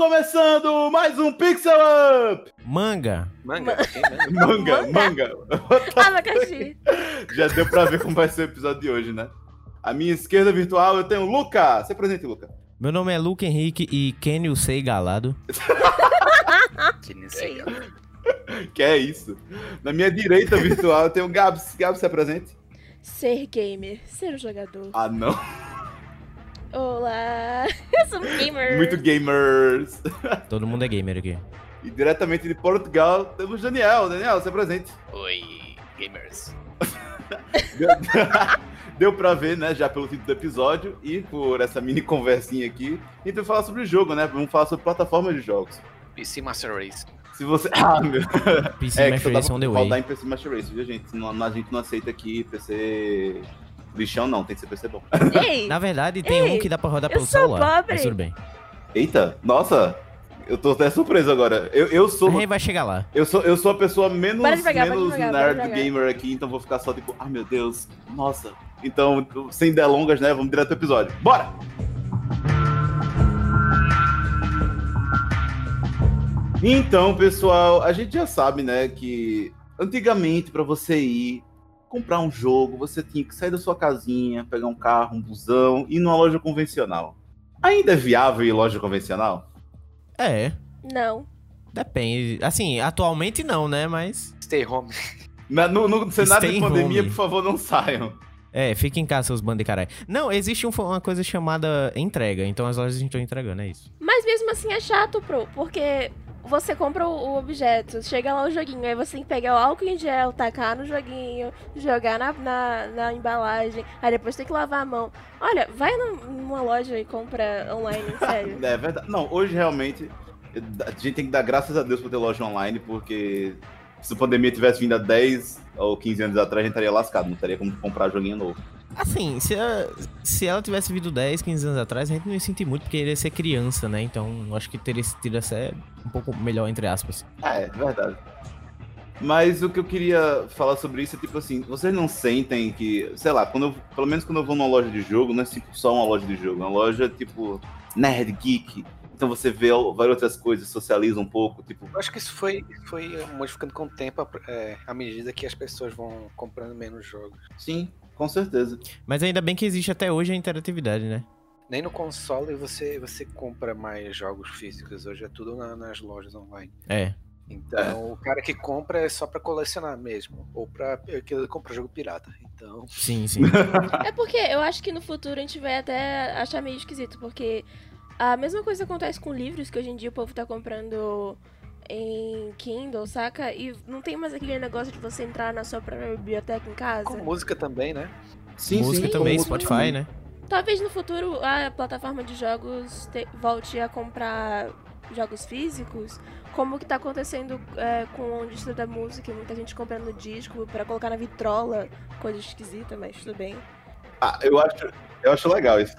começando mais um Pixel Up! Manga. Manga? Manga? Manga. Abacaxi. Já deu pra ver como vai ser o episódio de hoje, né? À minha esquerda virtual eu tenho o Luca. Se apresente, Luca. Meu nome é Luke Henrique e Kenny o Sei Galado. Que nem sei. Que é isso? Na minha direita virtual eu tenho o Gabs. Gabs, se apresente. Ser gamer, ser um jogador. Ah, não. Olá, eu sou um gamer. Muito gamers. Todo mundo é gamer aqui. E diretamente de Portugal temos Daniel. Daniel, se apresente. Oi, gamers. Deu, deu pra ver, né, já pelo título do episódio e por essa mini conversinha aqui. Vai falar sobre o jogo, né? Vamos falar sobre plataformas de jogos. PC Master Race. Se você. Ah, meu. PC É, Master Race on the way. em PC Master Race, viu, gente? Não, a gente não aceita aqui PC lixão, não. Tem que ser PC bom. Ei, Na verdade, tem Ei, um que dá pra rodar eu pelo sou celular. pobre. Mas tudo bem. Eita, nossa. Eu tô até surpreso agora. Eu, eu sou. gente vai chegar lá. Eu sou, eu sou a pessoa menos, menos nerd gamer aqui, então vou ficar só tipo, ah meu Deus, nossa. Então, sem delongas, né? Vamos direto ao episódio. Bora! Então, pessoal, a gente já sabe, né, que antigamente para você ir comprar um jogo, você tinha que sair da sua casinha, pegar um carro, um busão, ir numa loja convencional. Ainda é viável ir em loja convencional? É, não. depende. Assim, atualmente não, né? Mas. Stay home. Na- no, no cenário Stay de pandemia, home. por favor, não saiam. É, fica em casa, seus bandos de caralho. Não, existe um- uma coisa chamada entrega. Então as lojas estão entregando, é isso. Mas mesmo assim é chato, pro, porque você compra o, objeto, chega lá o joguinho, aí você tem que pegar o álcool em gel, tacar no joguinho, jogar na, na, na embalagem, aí depois tem que lavar a mão. Olha, vai num- numa loja e compra online, sério. É verdade. Não, hoje realmente a gente tem que dar graças a Deus por ter loja online, porque se a pandemia tivesse vindo há 10 ou 15 anos atrás, a gente estaria lascado, não teria como comprar joguinho novo. Assim, se ela, se ela tivesse vindo 10, 15 anos atrás, a gente não ia sentir muito, porque ele ia ser criança, né? Então, eu acho que teria sido até um pouco melhor, entre aspas. É, é verdade. Mas o que eu queria falar sobre isso é tipo assim, vocês não sentem que, sei lá, quando eu, pelo menos quando eu vou numa loja de jogo, não é tipo só uma loja de jogo, é uma loja tipo nerd, geek. Então você vê várias outras coisas, socializa um pouco, tipo, Eu acho que isso foi, foi modificando com o tempo é, à medida que as pessoas vão comprando menos jogos. sim, com certeza. Mas ainda bem que existe até hoje a interatividade, né? Nem no console você, você compra mais jogos físicos, hoje é tudo na- nas lojas online. É. Então o cara que compra é só pra colecionar mesmo, ou pra que ele compra jogo pirata. Então, Sim, sim. É porque eu acho que no futuro a gente vai até achar meio esquisito, porque a mesma coisa acontece com livros, que hoje em dia o povo tá comprando em Kindle, saca? E não tem mais aquele negócio de você entrar na sua própria biblioteca em casa. com música também, né? Sim, Música sim, também, Spotify, né? Talvez no futuro a plataforma de jogos te- volte a comprar jogos físicos, como que tá acontecendo é, com a indústria da música, muita gente comprando disco pra colocar na vitrola, coisa esquisita, mas tudo bem. Ah, eu acho, eu acho legal isso.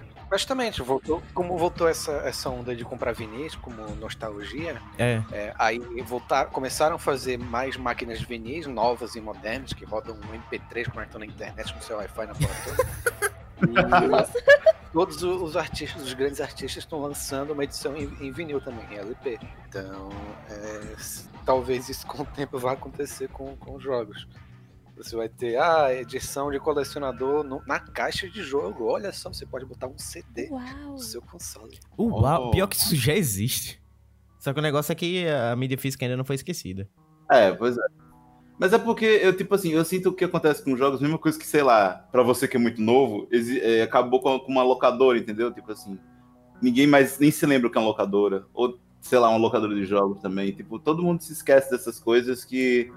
Tipo, voltou, como voltou essa, essa onda de comprar vinis, como nostalgia, É. é, aí voltar, começaram a fazer mais máquinas de vinis novas e modernas, que rodam um MP3 conectando na internet com seu Wi-Fi na porta toda. E todos os artistas, os grandes artistas, estão lançando uma edição em, em vinil também, em LP. Então, é, talvez isso com o tempo vá acontecer com, com os jogos. Você vai ter a edição de colecionador no- na caixa de jogo. Olha só, você pode botar um CD uau. no seu console. Uau, Oh. pior que isso já existe. Só que o negócio é que a mídia física ainda não foi esquecida. É, pois é. Mas é porque eu, tipo assim, eu sinto o que acontece com jogos, mesma coisa que, sei lá, pra você que é muito novo, exi- é, acabou com, com uma locadora, entendeu? Tipo assim, ninguém mais nem se lembra o que é uma locadora. Ou, sei lá, uma locadora de jogos também. Tipo, todo mundo se esquece dessas coisas que.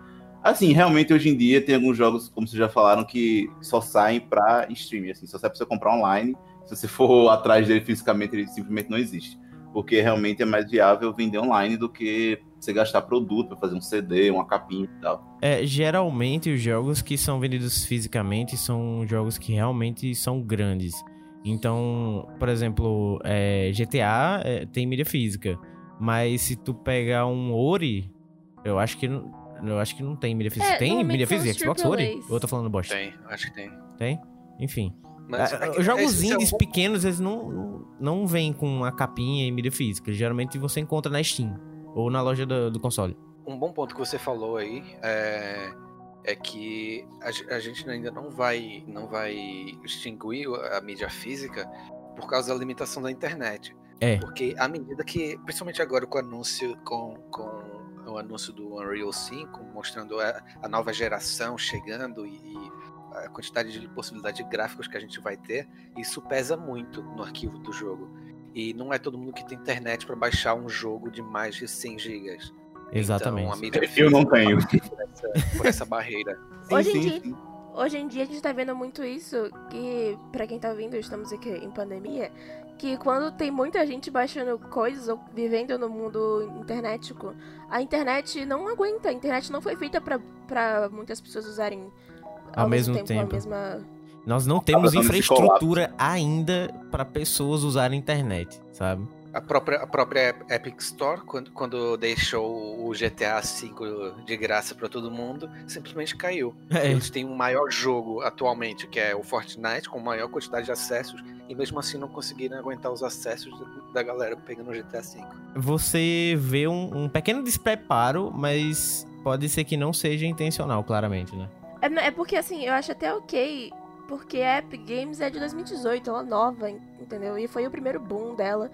Assim, realmente hoje em dia tem alguns jogos, como vocês já falaram, que só saem pra streaming, assim, só sai pra você comprar online. Se você for atrás dele fisicamente, ele simplesmente não existe. Porque realmente é mais viável vender online do que você gastar produto pra fazer um CD, uma capinha e tal. É, geralmente os jogos que são vendidos fisicamente são jogos que realmente são grandes. Então, por exemplo, é, GTA é, tem mídia física. Mas se tu pegar um Ori, eu acho que eu acho que não tem mídia física. É, tem mídia física? Xbox Ori? AAAs. Ou eu tô falando bosta? Tem, acho que tem. Tem? Enfim. Mas Ah, é jogos é indies um- pequenos, eles não, não, vêm com a capinha e mídia física. Geralmente você encontra na Steam ou na loja do, do console. Um bom ponto que você falou aí é, é que a, a gente ainda não vai, não vai extinguir a mídia física por causa da limitação da internet. É. Porque à medida que, principalmente agora com o anúncio, com, com o anúncio do Unreal 5, mostrando a, a nova geração chegando e, e a quantidade de possibilidades de gráficos que a gente vai ter, isso pesa muito no arquivo do jogo. E não é todo mundo que tem internet para baixar um jogo de mais de 100 gigas. Exatamente. Então, a mídia Eu não tenho. por essa, por essa barreira. Sim, Hoje em sim, dia- sim. Hoje em dia a gente tá vendo muito isso, que pra quem tá ouvindo, estamos aqui em pandemia, que quando tem muita gente baixando coisas ou vivendo no mundo internetico, a internet não aguenta, a internet não foi feita pra, pra muitas pessoas usarem Ao mesmo a tempo. mesma... Nós não temos infraestrutura ainda para pessoas usarem internet, sabe? A própria, a própria Epic Store, quando, quando deixou o GTA V de graça para todo mundo, simplesmente caiu. É, Eles têm um maior jogo atualmente, que é o Fortnite, com maior quantidade de acessos, e mesmo assim não conseguiram aguentar os acessos da galera pegando o GTA V. você vê um, um pequeno despreparo, mas pode ser que não seja intencional, claramente, né? É, é porque assim, eu acho até ok, porque a Epic Games é de 2018, ela é nova, en- entendeu? E foi o primeiro boom dela.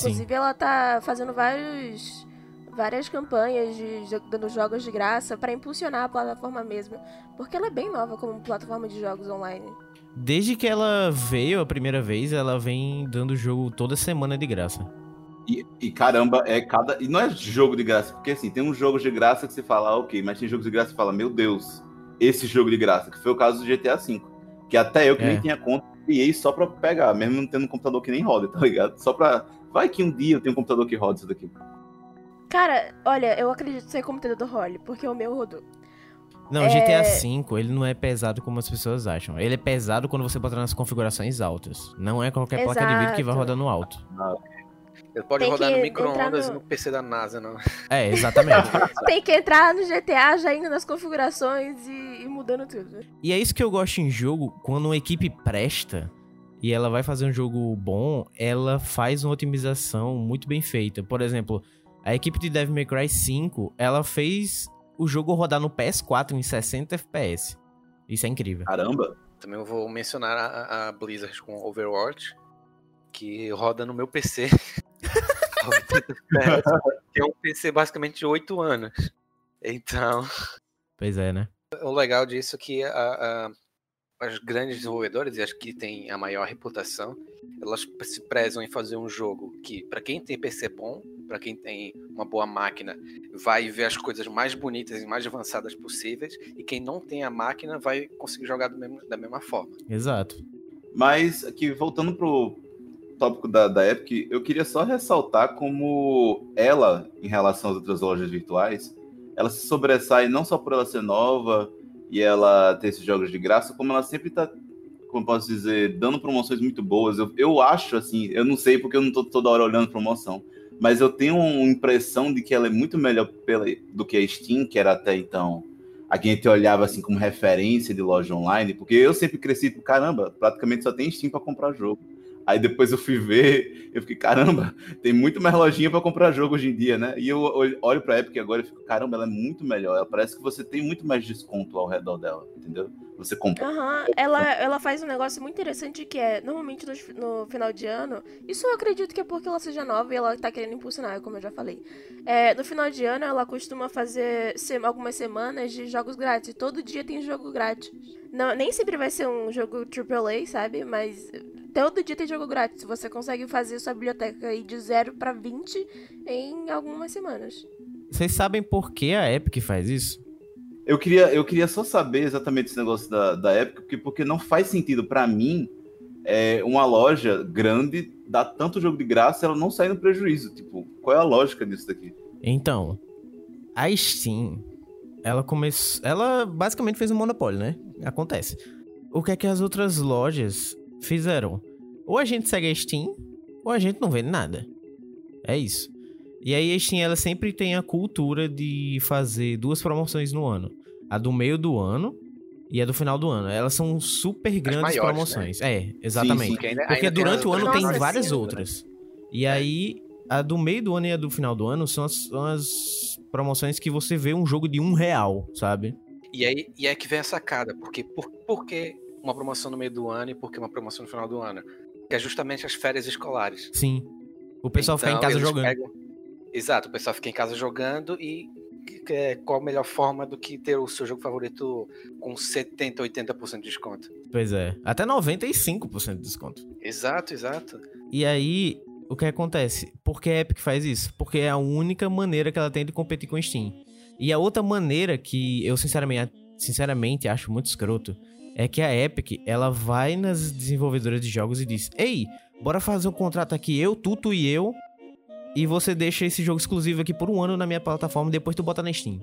Inclusive ela tá fazendo vários várias campanhas de dando jogos de graça pra impulsionar a plataforma mesmo, porque ela é bem nova como plataforma de jogos online. Desde que ela veio a primeira vez, ela vem dando jogo toda semana de graça. E, e caramba, é cada. E não é jogo de graça, porque assim, tem uns jogos de graça que você fala, ah, ok, mas tem jogos de graça que você fala, meu Deus, esse jogo de graça, que foi o caso do GTA V. Que até eu que É. nem tinha conta, criei só pra pegar, mesmo não tendo um computador que nem roda, tá ligado? Só pra. Vai que um dia eu tenho um computador que roda isso daqui. Cara, olha, eu acredito ser computador do Holly, porque o meu rodou. Não, É. GTA V, ele não é pesado como as pessoas acham. Ele é pesado quando você bota nas configurações altas. Não é qualquer placa de vídeo que vai Exato. rodar no alto. Ele pode Tem rodar no micro-ondas no- e no PC da NASA, não. É, exatamente. Tem que entrar no GTA já indo nas configurações e, e mudando tudo. E é isso que eu gosto em jogo, quando uma equipe presta e ela vai fazer um jogo bom, ela faz uma otimização muito bem feita. Por exemplo, a equipe de Devil May Cry 5, ela fez o jogo rodar no PS4 em 60 FPS. Isso é incrível. Caramba! Também eu vou mencionar a, a Blizzard com Overwatch, que roda no meu PC. é um PC basicamente de 8 anos. Então, Pois é, né? o legal disso é que a, a, as grandes desenvolvedoras, e as que têm a maior reputação, elas se prezam em fazer um jogo que, para quem tem PC bom, para quem tem uma boa máquina, vai ver as coisas mais bonitas e mais avançadas possíveis, e quem não tem a máquina vai conseguir jogar do mesmo- da mesma forma. Exato. Mas aqui, voltando pro tópico da, da Epic, eu queria só ressaltar como ela, em relação às outras lojas virtuais, ela se sobressai não só por ela ser nova e ela ter esses jogos de graça, como ela sempre tá, como posso dizer, dando promoções muito boas. Eu, eu acho, assim, eu não sei porque eu não tô toda hora olhando promoção, mas eu tenho uma impressão de que ela é muito melhor pela, do que a Steam, que era até então a a gente olhava assim como referência de loja online, porque eu sempre cresci, caramba, praticamente só tem Steam para comprar jogo. Aí depois eu fui ver, eu fiquei, caramba, tem muito mais lojinha para comprar jogo hoje em dia, né? E eu olho- olho pra Epic agora e fico, caramba, ela é muito melhor. Ela parece que você tem muito mais desconto ao redor dela, entendeu? Você compra. Aham, ela, ela faz um negócio muito interessante que é, normalmente no, no final de ano, isso eu acredito que é porque ela seja nova e ela tá querendo impulsionar, como eu já falei. É, no final de ano, ela costuma fazer se- algumas semanas de jogos grátis. Todo dia tem jogo grátis. Não, nem sempre vai ser um jogo AAA, sabe? Mas todo dia tem jogo grátis. Você consegue fazer sua biblioteca aí de 0 pra 20 em algumas semanas. Vocês sabem por que a Epic faz isso? Eu queria, eu queria só saber exatamente esse negócio da, da Epic, porque, porque não faz sentido para mim é, uma loja grande dar tanto jogo de graça e ela não sair no prejuízo. Tipo, qual é a lógica disso daqui? Então, a Steam, ela começou. Ela basicamente fez um monopólio, né? Acontece. O que é que as outras lojas fizeram? Ou a gente segue a Steam, ou a gente não vende nada. É isso. E aí a Steam, ela sempre tem a cultura de fazer duas promoções no ano. A do meio do ano e a do final do ano. Elas são super grandes maiores, né? promoções. É, exatamente. sim. Porque, ainda- Porque ainda durante o ano outras tem Nossa, várias sim, né? outras. E aí, a do meio do ano e a do final do ano são as, são as promoções que você vê um jogo de um real, sabe? E aí, e aí que vem a sacada, porque por, por que uma promoção no meio do ano e por que uma promoção no final do ano? Que é justamente as férias escolares. Sim. O pessoal fica em Então, casa jogando. pegam- Exato, o pessoal fica em casa jogando e é- qual a melhor forma do que ter o seu jogo favorito com 70, 80% de desconto? Pois é. Até 95% de desconto. Exato, exato. E aí, o que acontece? Por que a Epic faz isso? Porque é a única maneira que ela tem de competir com a Steam. E a outra maneira que eu sinceramente, sinceramente acho muito escroto é que a Epic, ela vai nas desenvolvedoras de jogos e diz: "Ei, bora fazer um contrato aqui eu, Tuto e eu, e você deixa esse jogo exclusivo aqui por um ano na minha plataforma, depois tu bota na Steam".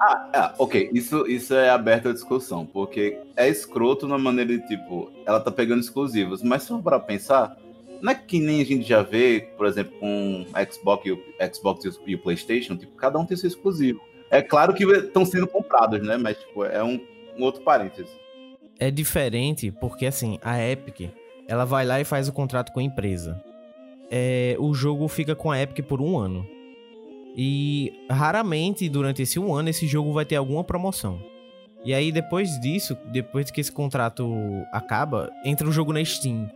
Ah, ok, isso, isso é aberto à discussão, porque é escroto na maneira de, tipo, ela tá pegando exclusivos, mas se for pra pensar, não é que nem a gente já vê, por exemplo, com Xbox e o, Xbox e e o PlayStation, tipo, cada um tem seu exclusivo. É claro que estão sendo comprados, né? Mas, tipo, é um, um outro parênteses. É diferente porque, assim, a Epic, ela vai lá e faz o contrato com a empresa. É, o jogo fica com a Epic por um ano. E raramente, durante esse um ano, esse jogo vai ter alguma promoção. E aí, depois disso, depois que esse contrato acaba, entra o jogo na Steam.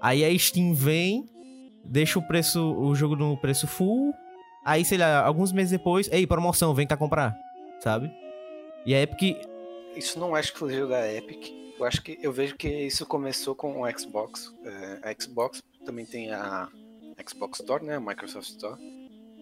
Aí a Steam vem, deixa o preço, o jogo no preço full. Aí, sei lá, alguns meses depois, ei, promoção, vem cá comprar, sabe? E a Epic Isso não é exclusivo da Epic. Eu acho que eu vejo que isso começou com o Xbox. É, a Xbox também tem a Xbox Store, né? A Microsoft Store.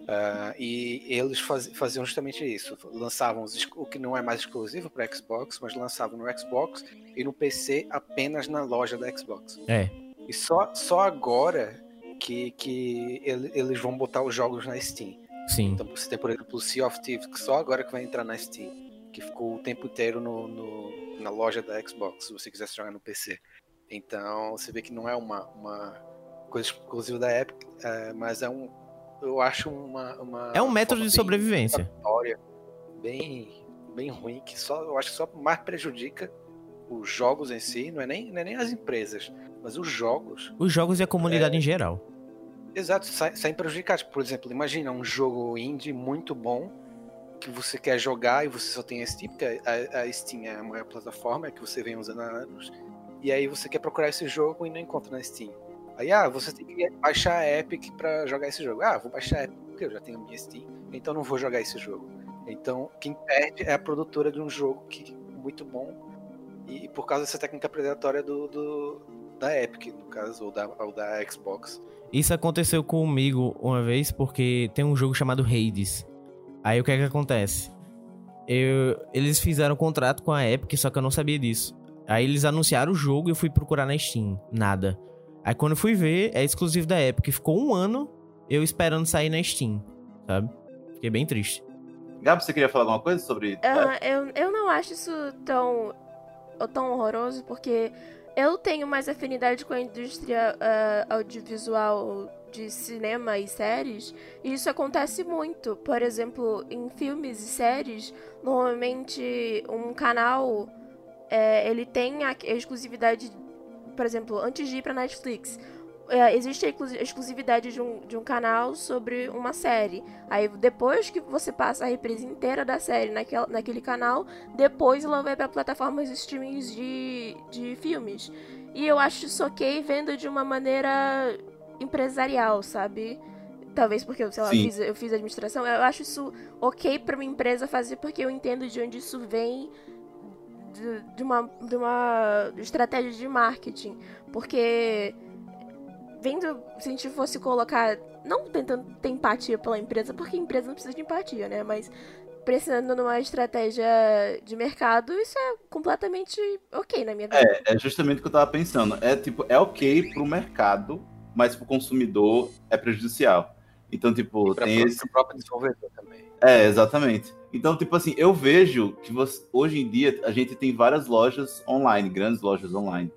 Ah, e eles faz- faziam justamente isso. Lançavam os o que não é mais exclusivo para Xbox, mas lançavam no Xbox e no PC apenas na loja da Xbox. É. E só, só agora que, que ele- eles vão botar os jogos na Steam. Sim. Então você tem, por exemplo, o Sea of Thieves, que só agora que vai entrar na Steam, que ficou o tempo inteiro no, no- na loja da Xbox, se você quisesse jogar no PC. Então você vê que não é uma, uma coisa exclusiva da Epic, é, mas é um. Eu acho uma. uma É um método de sobrevivência. Bem, bem ruim, que só eu acho que só mais prejudica os jogos em si, não é nem, não é nem as empresas, mas os jogos Os jogos e a É. comunidade em geral. Exato, sa- saem prejudicados. Por exemplo, imagina um jogo indie muito bom que você quer jogar e você só tem Steam, porque a, a Steam é a maior plataforma é que você vem usando há anos. E aí você quer procurar esse jogo e não encontra na Steam. Aí, ah, você tem que baixar a Epic pra jogar esse jogo. Ah, vou baixar a Epic porque eu já tenho a minha Steam, então não vou jogar esse jogo. Então, quem perde é a produtora de um jogo que muito bom e por causa dessa técnica predatória do, do- da Epic, no caso, ou da, ou da Xbox. Isso aconteceu comigo uma vez porque tem um jogo chamado Hades. Aí o que é que acontece? Eu, eles fizeram um contrato com a Epic, só que eu não sabia disso. Aí eles anunciaram o jogo e eu fui procurar na Steam. Nada. Aí quando eu fui ver, é exclusivo da Epic. Ficou um ano eu esperando sair na Steam, sabe? Fiquei bem triste. Gabi, você queria falar alguma coisa sobre. Ah, eu, eu não acho isso tão, tão horroroso, porque eu tenho mais afinidade com a indústria ah, audiovisual de cinema e séries, isso acontece muito. Por exemplo, em filmes e séries, normalmente um canal é, ele tem a exclusividade, por exemplo, antes de ir pra Netflix. é, existe a exclu- exclusividade de um, de um canal sobre uma série. Aí depois que você passa a reprise inteira da série naquele canal, depois ela vai pra plataformas de streamings de, de filmes. E eu acho isso ok vendo de uma maneira empresarial, sabe? Talvez porque sei lá, eu fiz, eu fiz administração. Eu acho isso ok pra uma empresa fazer porque eu entendo de onde isso vem de, de uma, de uma estratégia de marketing. Porque vendo se a gente fosse colocar, não tentando ter empatia pela empresa, porque a empresa não precisa de empatia, né? Mas precisando numa estratégia de mercado, isso é completamente ok na minha vida. É, é justamente o que eu tava pensando. É tipo, é ok pro mercado, mas pro consumidor é prejudicial. Então, tipo, Para tem esse. o próprio desenvolvedor também. É, exatamente. Então, tipo assim, eu vejo que você- hoje em dia a gente tem várias lojas online, grandes lojas online.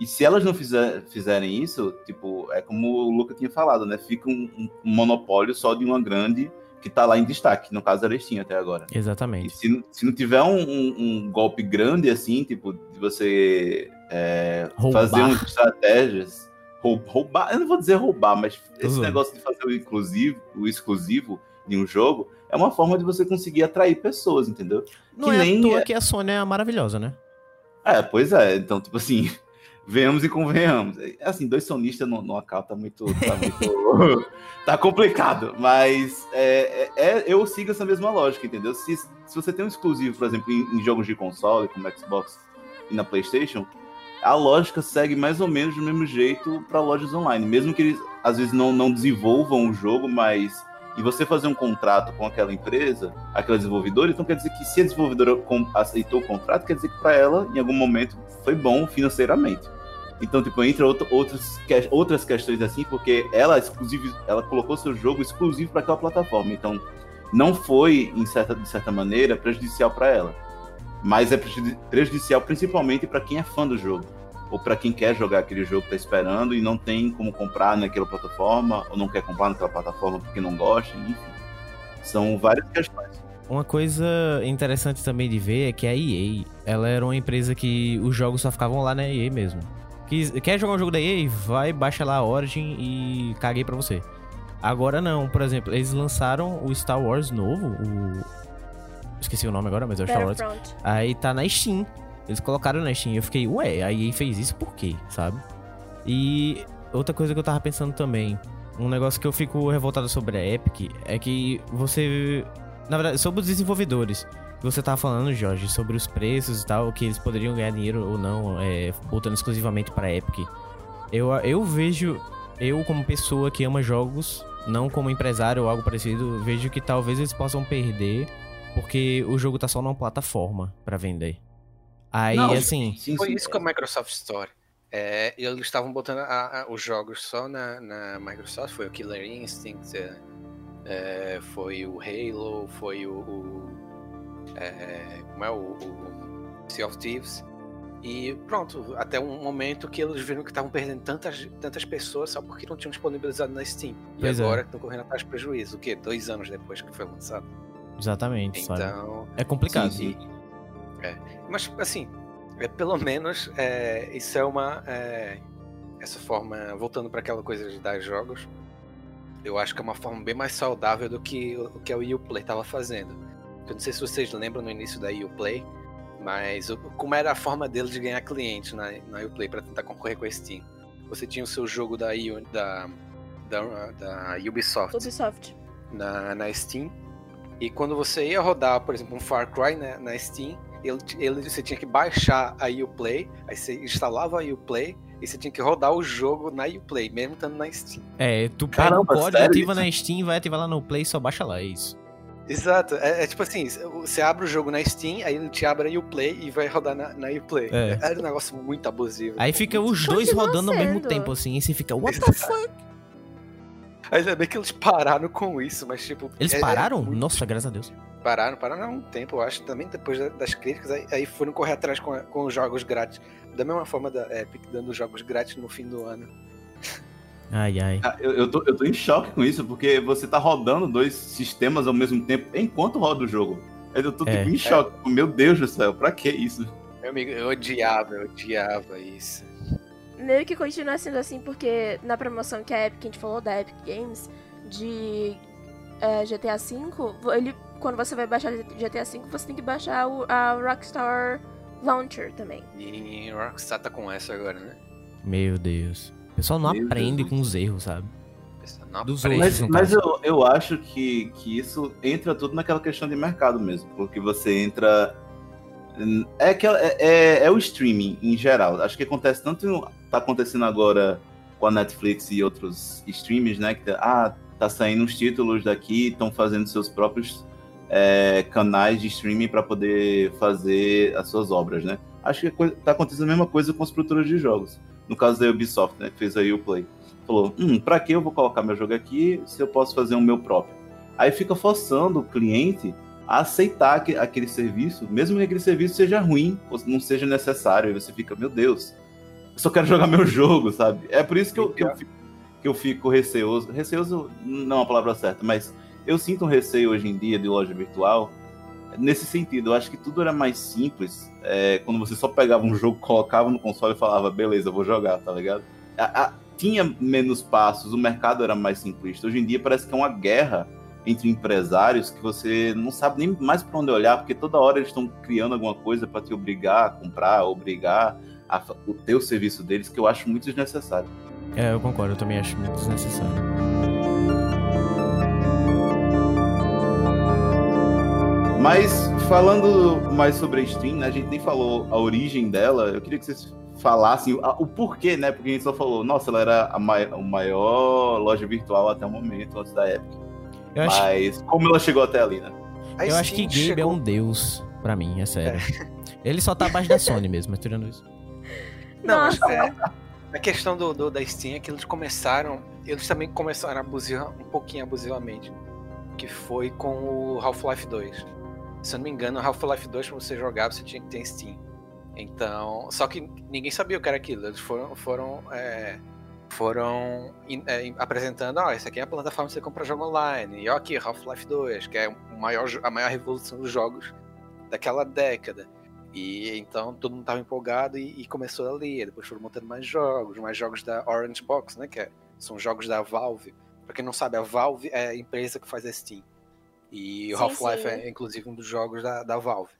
E se elas não fizer- fizerem isso, tipo, é como o Luca tinha falado, né? Fica um, um monopólio só de uma grande que tá lá em destaque. No caso, era Steam até agora. E Exatamente. se, se não tiver um, um- um golpe grande assim, tipo, de você é, fazer umas estratégias, roubar, eu não vou dizer roubar, mas esse zoando. negócio de fazer o inclusivo, o exclusivo de um jogo, é uma forma de você conseguir atrair pessoas, entendeu? Não que é nem à toa é- que a Sony é maravilhosa, né? É, pois é, então, tipo assim, venhamos e convenhamos. É, Assim, dois sonistas no, no account tá muito. Tá, muito, tá complicado, mas é, é- é- eu sigo essa mesma lógica, entendeu? Se, se você tem um exclusivo, por exemplo, em, em jogos de console, como Xbox e na PlayStation, a lógica segue mais ou menos do mesmo jeito para lojas online. Mesmo que eles, às vezes, não, não desenvolvam o jogo, mas. E você fazer um contrato com aquela empresa, aquela desenvolvedora, então quer dizer que se a desenvolvedora aceitou o contrato, quer dizer que para ela, em algum momento, foi bom financeiramente. Então, tipo, entra outra- outros, que- outras questões assim, porque ela, exclusivo, ela colocou seu jogo exclusivo para aquela plataforma. Então, não foi, em certa, de certa maneira, prejudicial para ela. Mas é prejudi- prejudicial principalmente para quem é fã do jogo. Ou para quem quer jogar aquele jogo que tá esperando e não tem como comprar naquela plataforma, ou não quer comprar naquela plataforma porque não gosta, enfim. São várias questões. Uma coisa interessante também de ver é que a EA, ela era uma empresa que os jogos só ficavam lá na EA mesmo. Quer jogar um jogo da EA? Vai, baixa lá a Origin e caguei pra você. Agora não, por exemplo, eles lançaram o Star Wars novo, o... Esqueci o nome agora, mas é o Star Wars. Aí tá na Steam. Eles colocaram na Steam. Eu fiquei, ué, a EA fez isso por quê? Sabe? E outra coisa que eu tava pensando também, um negócio que eu fico revoltado sobre a Epic é que você. Na verdade, sobre os desenvolvedores. Você tava falando, Jorge, sobre os preços e tal, que eles poderiam ganhar dinheiro ou não, é, botando exclusivamente pra Epic. Eu, eu vejo, eu como pessoa que ama jogos, não como empresário ou algo parecido, vejo que talvez eles possam perder porque o jogo tá só numa plataforma pra vender. Aí, Não, assim, Sim, Foi isso com a Microsoft Store. É, eles estavam botando a- a- os jogos só na, na Microsoft, foi o Killer Instinct, é, é, foi o Halo, foi o. o, é, como é o, o Sea of Thieves. E pronto, até um momento que eles viram que estavam perdendo tantas, tantas pessoas só porque não tinham disponibilizado na Steam. E Pois é. agora estão correndo atrás de prejuízo. O quê? Dois anos depois que foi lançado. Exatamente, sabe? Então, É complicado. Sim, sim. Mas, assim, é, pelo menos é, isso é uma. é, essa forma, voltando para aquela coisa de dar jogos, eu acho que é uma forma bem mais saudável do que o o que a Wii U Play estava fazendo. Eu não sei se vocês lembram no início da Wii U Play, mas o- como era a forma deles de ganhar clientes na, na Wii U Play para tentar concorrer com a Steam. Você tinha o seu jogo da, U- da, da, da Ubisoft Ubisoft. na, na Steam. E quando você ia rodar, por exemplo, um Far Cry na, na Steam, ele, ele- você tinha que baixar a Uplay, aí você instalava a Uplay e você tinha que rodar o jogo na Uplay, mesmo estando na Steam. É, tu pega Caramba, o código, sério ativa isso? na Steam, vai ativar lá no Play, só baixa lá, é isso. Exato, é, é tipo assim, você abre o jogo na Steam, aí ele te abre a Uplay e vai rodar na, na Uplay. É. Era um negócio muito abusivo. Aí fica os dois Continua rodando ao mesmo sendo. tempo, assim, e você fica, what the fuck? Ainda bem que eles pararam com isso, mas tipo... Eles é- é pararam? muito- Nossa, graças a Deus. Pararam, pararam há um tempo, eu acho, também depois da- das críticas, aí, aí foram correr atrás com, com os jogos grátis. Da mesma forma da Epic dando jogos grátis no fim do ano. Ai, ai. Ah, Eu, eu, tô, eu tô em choque com isso, porque você tá rodando dois sistemas ao mesmo tempo enquanto roda o jogo. Eu tô É. tipo, em choque. Meu Deus do céu, pra que isso? Meu amigo, eu odiava, eu odiava isso. Meio que continua sendo assim, porque na promoção que a Epic, que a gente falou da Epic Games, de é, GTA V, ele, quando você vai baixar GTA V, você tem que baixar o, a Rockstar Launcher também. E Rockstar tá com essa agora, né? Meu Deus. O pessoal não Meu aprende Deus. com os erros, sabe? Dos aprende. outros. Mas, mas eu, eu acho que, que isso entra tudo naquela questão de mercado mesmo. Porque você entra. É, aquela, é, é, é o streaming em geral. Acho que acontece tanto. Tá acontecendo agora com a Netflix e outros streams, né? Que tá, ah, tá saindo uns títulos daqui, estão fazendo seus próprios é, canais de streaming para poder fazer as suas obras, né? Acho que coi- tá acontecendo a mesma coisa com os produtores de jogos. No caso da Ubisoft, né? Que fez a Uplay falou: hum, pra que eu vou colocar meu jogo aqui se eu posso fazer o meu próprio? Aí fica forçando o cliente a aceitar aque- aquele serviço, mesmo que aquele serviço seja ruim, não seja necessário. Aí você fica, meu Deus, eu só quero jogar meu jogo, sabe? É por isso que eu, que eu, fico, que eu fico receoso. Receoso não é uma palavra certa, mas Eu sinto um receio hoje em dia de loja virtual nesse sentido. Eu acho que tudo era mais simples é, quando você só pegava um jogo, colocava no console e falava, beleza, vou jogar, tá ligado? A, a, tinha menos passos, o mercado era mais simplista. Hoje em dia parece que é uma guerra entre empresários que você não sabe nem mais para onde olhar, porque toda hora eles estão criando alguma coisa para te obrigar a comprar, obrigar a, o teu serviço deles, que eu acho muito desnecessário. É, eu concordo, eu também acho muito desnecessário. Mas falando mais sobre a Steam, né, a gente nem falou a origem dela. Eu queria que vocês falassem o, o porquê, né? Porque a gente só falou, nossa, ela era a, mai a maior loja virtual até o momento, antes da Epic. Eu Mas acho... como ela chegou até ali, né? A eu Steam acho que Gabe chegou... é um deus pra mim, é sério. É. Ele só tá abaixo da Sony mesmo, mas tirando isso. Não, mas é, a questão do, do, da Steam é que eles começaram. Eles também começaram a abusar um pouquinho abusivamente. Que foi com o Half-Life 2 se eu não me engano, Half-Life 2, pra você jogar, você tinha que ter Steam. Então, só que ninguém sabia o que era aquilo. Eles foram, foram, é, foram é, apresentando, ó, oh, essa aqui é a plataforma que você compra jogo online. E ó aqui, Half-Life 2, que é o maior, a maior revolução dos jogos daquela década. E então todo mundo estava empolgado e, e, começou ali. Depois foram montando mais jogos, mais jogos da Orange Box, né? Que é, são jogos da Valve. Pra quem não sabe, a Valve é a empresa que faz a Steam. E o Half-Life é inclusive um dos jogos da, da Valve.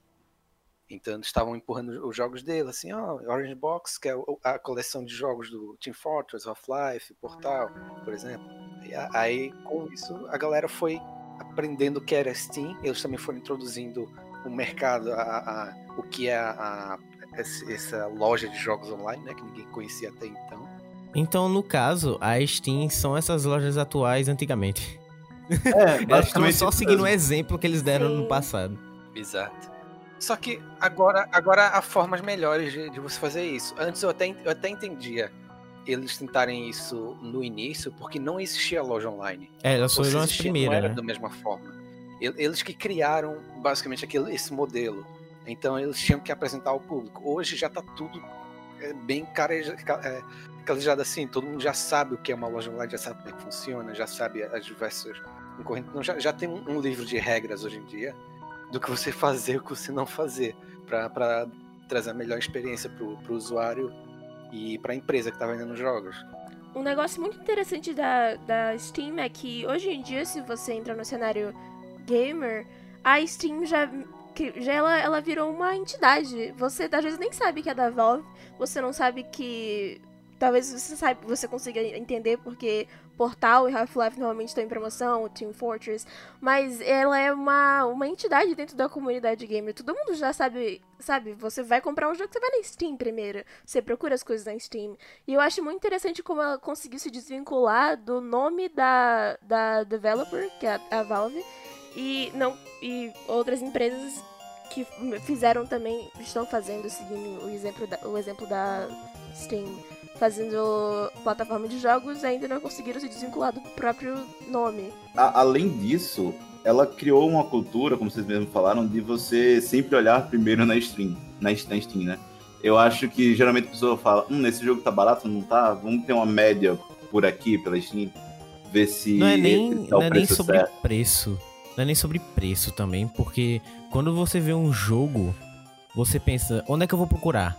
Então eles estavam empurrando os jogos dele, assim, ó, oh, Orange Box, que é a coleção de jogos do Team Fortress, Half-Life, Portal, por exemplo. E aí, com isso, a galera foi aprendendo o que era Steam, eles também foram introduzindo o mercado, a, a o que é a, a, essa loja de jogos online, né, que ninguém conhecia até então. Então, no caso, a Steam são essas lojas atuais antigamente. É, basicamente só seguindo o exemplo que eles deram Sim. no passado. Exato. Só que agora, agora há formas melhores de, de, você fazer isso. Antes eu até, eu até entendia eles tentarem isso no início, porque não existia loja online. É, elas foram as primeiras. Não era né? da mesma forma. Eles que criaram basicamente aquele, esse modelo. Então eles tinham que apresentar ao público. Hoje já está tudo é, bem é, calejado assim. Todo mundo já sabe o que é uma loja online, já sabe como é que funciona, já sabe as diversas concorrente não, já, já tem um, um, livro de regras hoje em dia do que você fazer e o que você não fazer para trazer a melhor experiência para o usuário e para a empresa que está vendendo jogos. Um negócio muito interessante da, da Steam é que hoje em dia, se você entra no cenário gamer, a Steam já, já ela, ela virou uma entidade. Você às vezes nem sabe que é da Valve, você não sabe que talvez você saiba, você consiga entender porque Portal e Half-Life normalmente estão em promoção, Team Fortress, mas ela é uma, uma entidade dentro da comunidade gamer. Todo mundo já sabe, sabe, você vai comprar um jogo, você vai na Steam primeiro, você procura as coisas na Steam. E eu acho muito interessante como ela conseguiu se desvincular do nome da, da developer, que é a, a Valve, e não e outras empresas que fizeram também, estão fazendo, seguindo o exemplo da, o exemplo da Steam fazendo plataforma de jogos ainda não conseguiram se desvincular do próprio nome. A, além disso, ela criou uma cultura, como vocês mesmos falaram, de você sempre olhar primeiro na Steam, na, na Steam, né? Eu acho que geralmente a pessoa fala, hum, esse jogo tá barato, não tá? Vamos ter uma média por aqui pela Steam, ver se não é nem, tá não é nem sobre certo. preço. Não é nem sobre preço também, porque quando você vê um jogo, você pensa, onde é que eu vou procurar?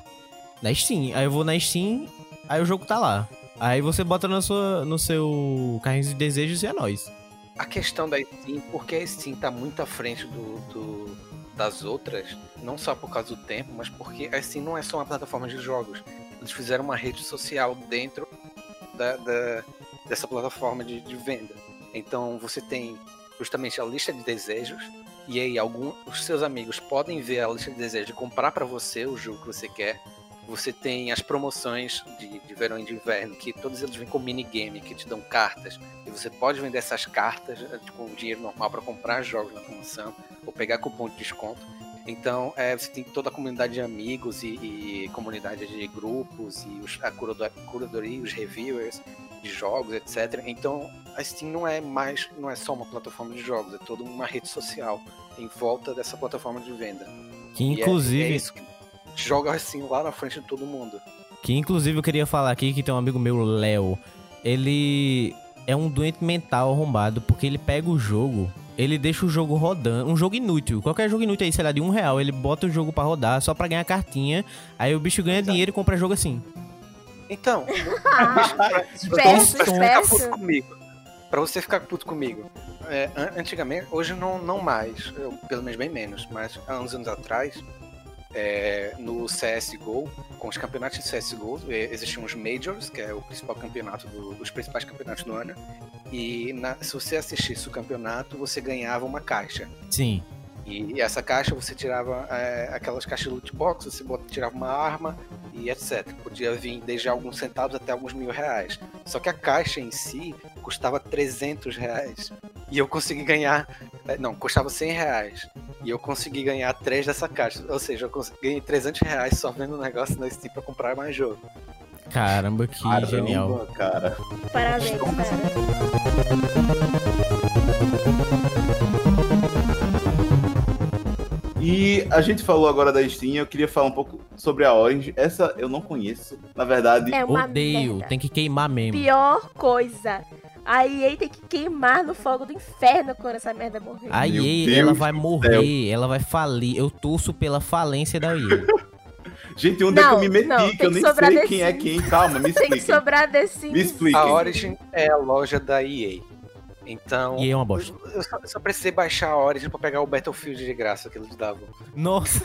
Na Steam. Aí eu vou na Steam Aí o jogo tá lá. Aí você bota no, sua, no seu carrinho de desejos e é nóis. A questão da Steam, porque a Steam tá muito à frente do, do, das outras, não só por causa do tempo, mas porque a Steam não é só uma plataforma de jogos. Eles fizeram uma rede social dentro da, da dessa plataforma de, de, venda. Então você tem justamente a lista de desejos, e aí alguns os seus amigos podem ver a lista de desejos e comprar para você o jogo que você quer você tem as promoções de, de verão e de inverno, que todos eles vêm com minigame, que te dão cartas. E você pode vender essas cartas com tipo, dinheiro normal para comprar jogos na promoção, ou pegar cupom de desconto. Então, é, você tem toda a comunidade de amigos e, e comunidade de grupos, e os, a curadoria, os reviewers de jogos, etc. Então, a Steam não é mais, não é só uma plataforma de jogos, é toda uma rede social em volta dessa plataforma de venda. Que inclusive. É, é isso que joga assim lá na frente de todo mundo. Que inclusive eu queria falar aqui que tem um amigo meu, Léo. Ele é um doente mental arrombado, porque ele pega o jogo, ele deixa o jogo rodando, um jogo inútil, qualquer jogo inútil aí, sei lá, de um real, ele bota o jogo pra rodar só pra ganhar cartinha, aí o bicho ganha dinheiro e compra jogo assim. Então, pra você ficar comigo. Pra você ficar puto comigo. é, an- antigamente, hoje não, não mais, eu, pelo menos bem menos, mas há uns anos atrás, é, no CSGO, com os campeonatos de CSGO, é, existiam os Majors, que é o principal campeonato, do, os principais campeonatos do ano, e na- se você assistisse o campeonato, você ganhava uma caixa. Sim. E essa caixa você tirava é, aquelas caixas de loot box, você bota- tirava uma arma e etc. Podia vir desde alguns centavos até alguns mil reais. Só que a caixa em si custava 300 reais. E eu consegui ganhar. é, Não, custava 100 reais. E eu consegui ganhar três dessa caixa. Ou seja, eu consegui, ganhei 300 reais só vendo um negócio na Steam pra comprar mais jogo. Caramba, que Caramba, genial. cara. Parabéns, cara. E a gente falou agora da Steam, eu queria falar um pouco sobre a Orange. Essa eu não conheço, na verdade. É uma Odeio, merda. tem que queimar mesmo. Pior coisa. A EA tem que queimar no fogo do inferno quando essa merda morrer. A EA, ela vai morrer, ela vai falir. Eu torço pela falência da EA. Gente, onde é que eu Não, me meti? não, que eu nem sei quem é quem. Calma, me Tem que sobrar The Sims. Me expliquem. A Origin é a loja da EA. Então. EA é uma bosta. Eu, eu só, eu só precisei baixar a Origin pra pegar o Battlefield de graça que eles davam. Nossa.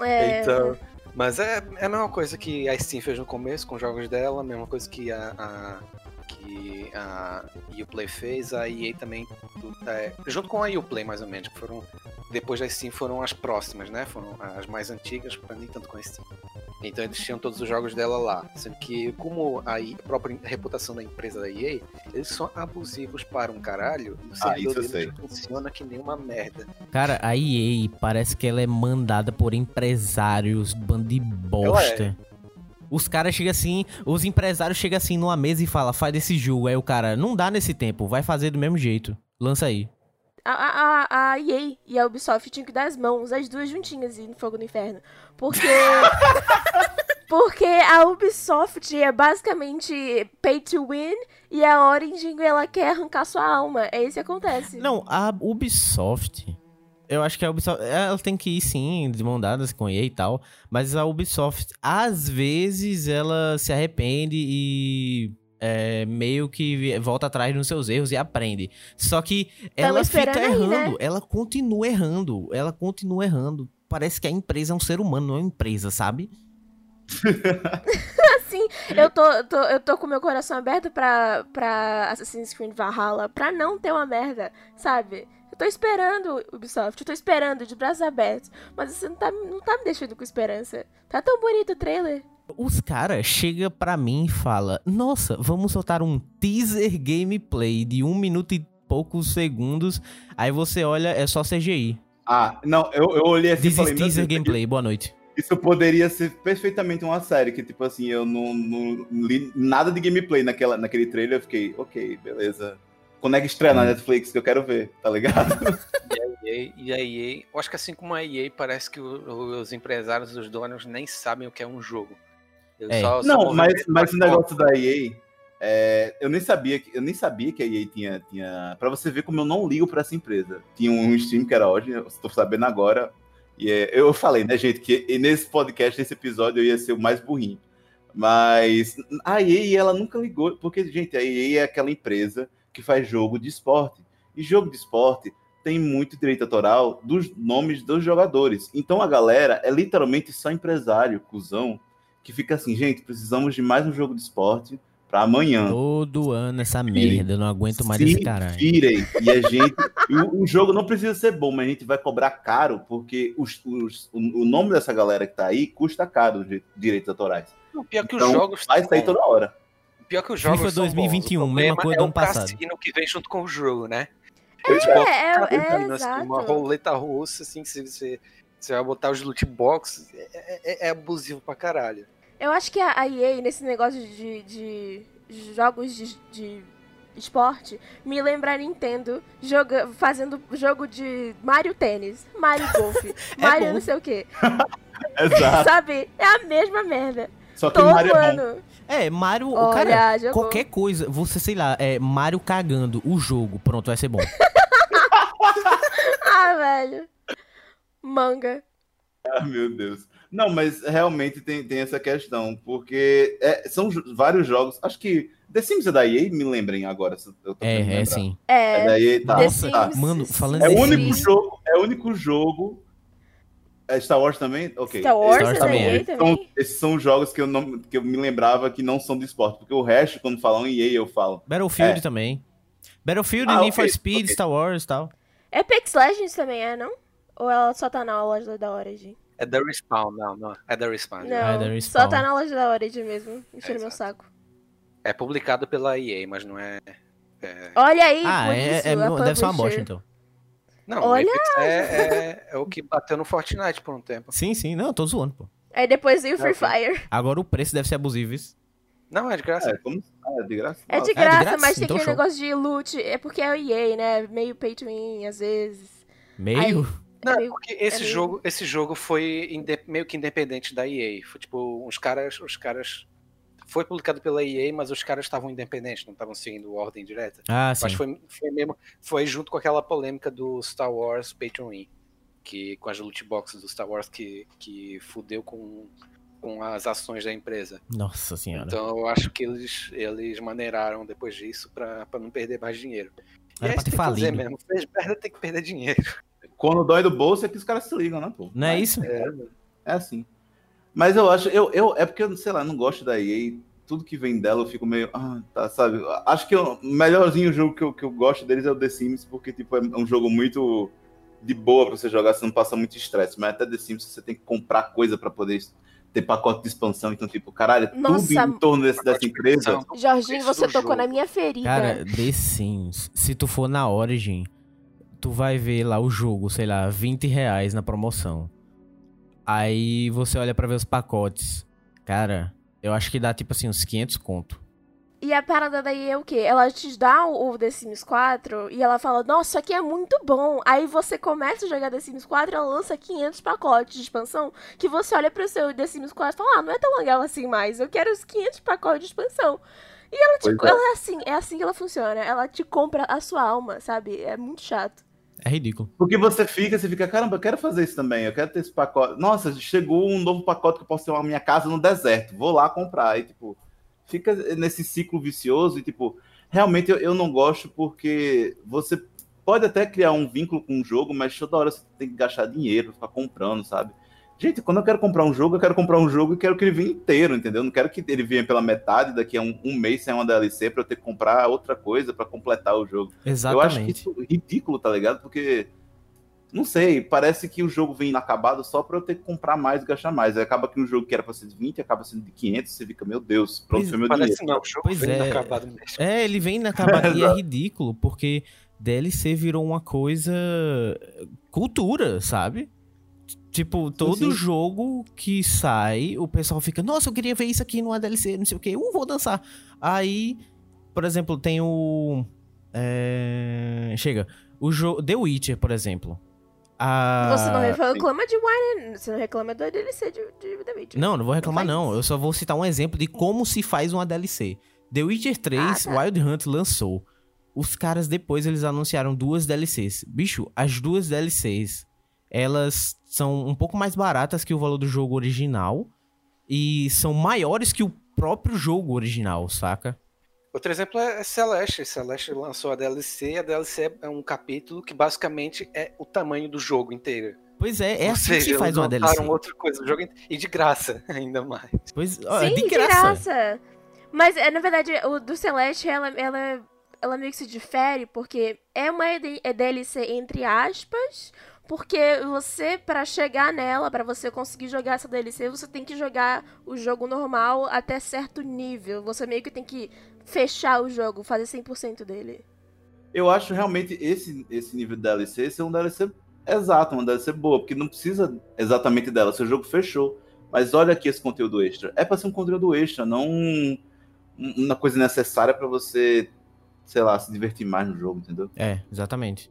É, Então, mas é, é a mesma coisa que a Steam fez no começo com os jogos dela, a mesma coisa que a, a- que a Uplay fez, a EA também, é, junto com a Uplay mais ou menos, que foram depois da Steam foram as próximas, né? Foram as mais antigas, para nem tanto Steam. Então eles tinham todos os jogos dela lá, sendo que como a, EA a própria reputação da empresa da EA, eles são abusivos para um caralho, e o Ah, servidor isso eu deles funciona que nem uma merda. Cara, a EA parece que ela é mandada por empresários, bando de bosta. Os caras chegam assim, os empresários chegam assim numa mesa e falam, faz esse jogo. Aí o cara, não dá nesse tempo, vai fazer do mesmo jeito. Lança aí. A, a, a EA e a Ubisoft tinham que dar as mãos, as duas juntinhas e no fogo do inferno. Porque. porque a Ubisoft é basicamente pay to win e a Origin ela quer arrancar sua alma. É isso que acontece. Não, a Ubisoft. Eu acho que a Ubisoft. Ela tem que ir sim, de mão dadas com a EA e tal. Mas a Ubisoft, às vezes, ela se arrepende e. é, meio que volta atrás nos seus erros e aprende. Só que ela fica esperando aí, né? errando. Ela continua errando. Ela continua errando. Parece que a empresa é um ser humano, não é uma empresa, sabe? Assim, eu tô, eu tô, eu tô com meu coração aberto pra, pra Assassin's Creed Valhalla, pra não ter uma merda, sabe? Eu tô esperando, Ubisoft, eu tô esperando de braços abertos, mas você não tá, não tá me deixando com esperança. Tá tão bonito o trailer. Os caras chegam pra mim e falam: Nossa, vamos soltar um teaser gameplay de um minuto e poucos segundos. Aí você olha, é só CGI. Ah, não, eu, eu olhei assim e This is falei, teaser gameplay, boa noite. Isso poderia ser perfeitamente uma série, que tipo assim, eu não, não li nada de gameplay naquela, naquele trailer, eu fiquei, ok, beleza. Quando é que estreia na Netflix que eu quero ver, tá ligado? EA, e a EA, eu acho que assim como a EA, parece que o- os empresários, os donos, nem sabem o que é um jogo. É. só- só Não, mas, movimentam mas as o negócio da EA, é, eu nem sabia que eu nem sabia que a EA tinha, tinha. Pra você ver como eu não ligo pra essa empresa. Tinha um stream que era hoje, eu estou sabendo agora. E é, eu falei, né, gente, que nesse podcast, nesse episódio, eu ia ser o mais burrinho. Mas a EA, ela nunca ligou, porque, gente, a EA é aquela empresa que faz jogo de esporte. E jogo de esporte tem muito direito autoral dos nomes dos jogadores. Então a galera é literalmente só empresário, cuzão, que fica assim, gente, precisamos de mais um jogo de esporte para amanhã. Todo ano essa merda, eu não aguento mais Se desse caralho. virem. E a gente. o, o jogo não precisa ser bom, mas a gente vai cobrar caro, porque os, os- o, o nome dessa galera que tá aí custa caro os di- direitos autorais. Não, Pior que Então, os jogos Vai sair toda hora. Pior que os jogos FIFA são bons. 2021, O mesma coisa é do o ano passado. cassino que vem junto com o jogo, né? É, tipo, é, Caramba, é, assim. Uma roleta russa, assim, que se você, você vai botar os loot boxes, é, é- é abusivo pra caralho. Eu acho que a EA, nesse negócio de, de jogos de, de esporte, me lembra a Nintendo joga, fazendo jogo de Mario Tênis, Mario Golf, Mario bom. não sei o quê. Exato. Sabe? É a mesma merda. Só que Todo Mario é ano. É, Mario, Olha, cara, jogou. qualquer coisa, você, sei lá, é Mario cagando o jogo, pronto, vai ser bom. Ah, velho. Manga. Ah, meu Deus. Não, mas realmente tem, tem essa questão, porque é, são vários jogos. Acho que The Sims é da EA, me lembrem agora. se eu tô tentando É, é sim. É É. da EA, tá. The Nossa, tá. Sims, mano, falando É o The único Sims. jogo, é o único jogo. É Star Wars também? Ok. Star Wars, Star Wars também é. EA Esses são, jogos que eu, não, que eu me lembrava que não são de esporte, porque o resto, quando falam EA, eu falo. Battlefield É. também. Battlefield, Ah, Need ok, for Speed, ok. Star Wars e tal. Apex Legends também é, não? Ou ela só tá na loja da Origin? É da Respawn, não, não. É da Respawn. Não, já. é da só Respawn. tá na loja da Origin mesmo. Enchendo meu exato. saco. É publicado pela EA, mas não é. é- Olha aí, Ah, por é, isso, é- a deve ser uma bosta, então. Não, Olha! é, é, é o que bateu no Fortnite por um tempo. Sim, sim, não, eu tô zoando, pô. Aí depois veio o Free. Fire. Agora o preço deve ser abusivo, isso. Não, é de graça. É, como. Ah, é de graça? É de graça, grátis? mas tem Então aquele show. negócio de loot. É porque é o EA, né? Meio pay to win, às vezes. Meio? Não, é meio- porque esse é meio- jogo, esse jogo foi inde- meio que independente da EA. Foi tipo, os caras, os caras foi publicado pela EA, mas os caras estavam independentes, não estavam seguindo ordem direta. Ah, sim. Mas foi, foi mesmo, foi junto com aquela polêmica do Star Wars Win, que com as loot boxes do Star Wars que que fudeu com com as ações da empresa. Nossa senhora. Então eu acho que eles eles maneiraram depois disso pra pra não perder mais dinheiro. E Era é pra isso ter falido. mesmo. Fez merda, tem que perder dinheiro. Quando dói do bolso é que os caras se ligam, né, pô? Não é isso? É, é assim. Mas eu acho, eu, eu, é porque eu, sei lá, não gosto da EA. Tudo que vem dela eu fico meio. Ah, tá, sabe? Acho que o melhorzinho jogo que eu, que eu gosto deles é o The Sims, porque tipo, é um jogo muito de boa pra você jogar, você não passa muito estresse. Mas até The Sims você tem que comprar coisa pra poder ter pacote de expansão. Então, tipo, caralho, é tudo Nossa, em torno desse, dessa empresa. Jorginho, você tocou jogo. na minha ferida. Cara, The Sims, se tu for na Origin, tu vai ver lá o jogo, sei lá, 20 reais na promoção. Aí você olha pra ver os pacotes. Cara, eu acho que dá tipo assim uns 500 conto. E a parada daí é o quê? Ela te dá o o The Sims 4 e ela fala, nossa, isso aqui é muito bom. Aí você começa a jogar The Sims 4 e ela lança 500 pacotes de expansão que você olha pro seu The Sims 4 e fala, ah, não é tão legal assim mais, eu quero os 500 pacotes de expansão. E ela, te, Pois é. ela é assim, é assim que ela funciona. Ela te compra a sua alma, sabe? É muito chato. É ridículo. Porque você fica, você fica, caramba, eu quero fazer isso também, eu quero ter esse pacote. Nossa, chegou um novo pacote que eu posso ter uma minha casa no deserto, vou lá comprar. Aí, tipo, fica nesse ciclo vicioso e, tipo, realmente eu, eu não gosto porque você pode até criar um vínculo com o jogo, mas toda hora você tem que gastar dinheiro, ficar comprando, sabe? Gente, quando eu quero comprar um jogo, eu quero comprar um jogo e quero que ele venha inteiro, entendeu? Não quero que ele venha pela metade, daqui a um, um mês sem uma DLC pra eu ter que comprar outra coisa pra completar o jogo. Eu acho Exatamente. isso ridículo, tá ligado? Porque, não sei, parece que o jogo vem inacabado só pra eu ter que comprar mais e gastar mais. Aí acaba que um jogo que era pra ser de 20 acaba sendo de 500, você fica, meu Deus, pronto, Pois- foi meu Parece dinheiro. não, o jogo Pois vem é. inacabado mesmo. É, ele vem inacabado e é ridículo, porque DLC virou uma coisa. cultura, sabe? Tipo, todo sim. jogo que sai, o pessoal fica, nossa, eu queria ver isso aqui numa DLC, não sei o quê, uh, vou dançar. Aí, por exemplo, tem o. é, Chega, o jogo. The Witcher, por exemplo. A... você não reclama de Wine, você não reclama do DLC de, de The Witcher. Não, não vou reclamar não. isso. Eu só vou citar um exemplo de como se faz uma DLC. The Witcher 3 Ah, tá. Wild Hunt lançou. Os caras depois eles anunciaram duas DLCs. Bicho, as duas DLCs, elas são um pouco mais baratas que o valor do jogo original e são maiores que o próprio jogo original, saca? Outro exemplo é Celeste. Celeste lançou a DLC e a DLC é um capítulo que basicamente é o tamanho do jogo inteiro. Pois é, é Ou assim seja, que faz uma DLC. outra coisa do jogo e de graça ainda mais. Pois, ó, Sim, de graça. Mas, é, na verdade, o do Celeste, ela, ela, ela meio que se difere, porque é uma ED é DLC entre aspas, porque você, pra chegar nela, pra você conseguir jogar essa DLC, você tem que jogar o jogo normal até certo nível. Você meio que tem que fechar o jogo, fazer 100% dele. Eu acho realmente esse, esse nível de DLC ser um DLC exato, uma DLC boa, porque não precisa exatamente dela, seu jogo fechou. Mas olha aqui esse conteúdo extra. É pra ser um conteúdo extra, não um- uma coisa necessária pra você, sei lá, se divertir mais no jogo, entendeu? É, exatamente.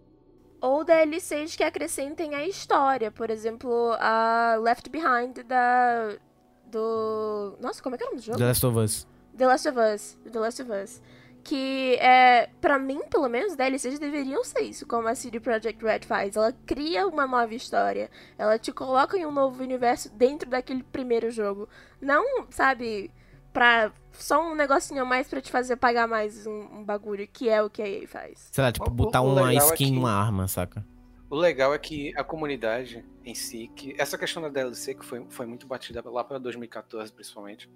Ou DLCs que acrescentem a história. Por exemplo, a Left Behind da, do. Nossa, como é que é o nome do jogo? The Last of Us. The Last of Us. The Last of Us. Que é, pra mim, pelo menos, DLCs deveriam ser isso, como a CD Projekt Red faz. Ela cria uma nova história. Ela te coloca em um novo universo dentro daquele primeiro jogo. Não, sabe, pra. Só um negocinho a mais pra te fazer pagar mais um, um bagulho, que é o que a EA faz. Sei lá, tipo, botar o uma legal é skin que- numa arma, saca? O legal é que a comunidade em si, que essa questão da DLC que foi, foi muito batida lá para 2014 principalmente,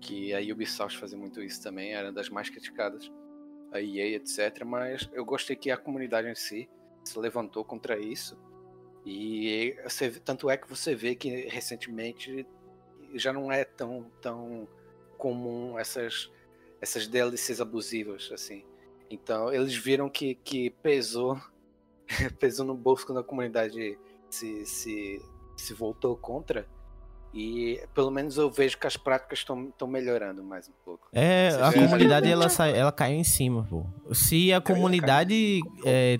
que a Ubisoft fazia muito isso também, era das mais criticadas, a EA, etc. Mas eu gostei que a comunidade em si se levantou contra isso e você, tanto é que você vê que recentemente já não é tão tão comum essas essas DLCs abusivas assim. Então eles viram que, que pesou pesou no bolso quando a comunidade se, se, se voltou contra. E pelo menos eu vejo que as práticas estão melhorando mais um pouco. É, Você a vê- comunidade ela, sai, ela caiu em cima, pô. Se a comunidade é,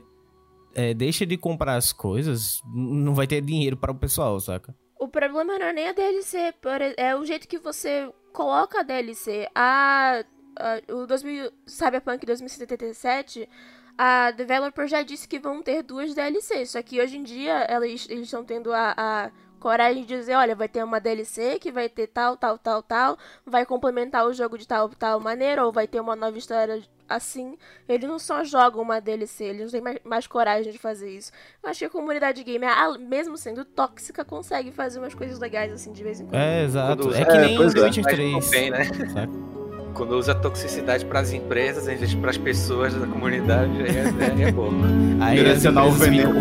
é, deixa de comprar as coisas, não vai ter dinheiro para o pessoal, saca? O problema não é nem a DLC, por é o jeito que você coloca a DLC. A, a- o 2000, Cyberpunk 2077, a developer já disse que vão ter duas DLCs, só que hoje em dia eles estão tendo a, a coragem de dizer, olha, vai ter uma DLC que vai ter tal, tal, tal, tal, vai complementar o jogo de tal, tal maneira, ou vai ter uma nova história assim. Eles não só jogam uma DLC, eles têm mais, mais coragem de fazer isso. Eu acho que a comunidade gamer, mesmo sendo tóxica, consegue fazer umas coisas legais assim de vez em quando. É, exato. É que É, nem pois The é. Witcher Mas 3. não tem, né? Quando usa toxicidade para as empresas em vez de para as pessoas da comunidade, aí é, é, é bom. Aí Direcionar o veneno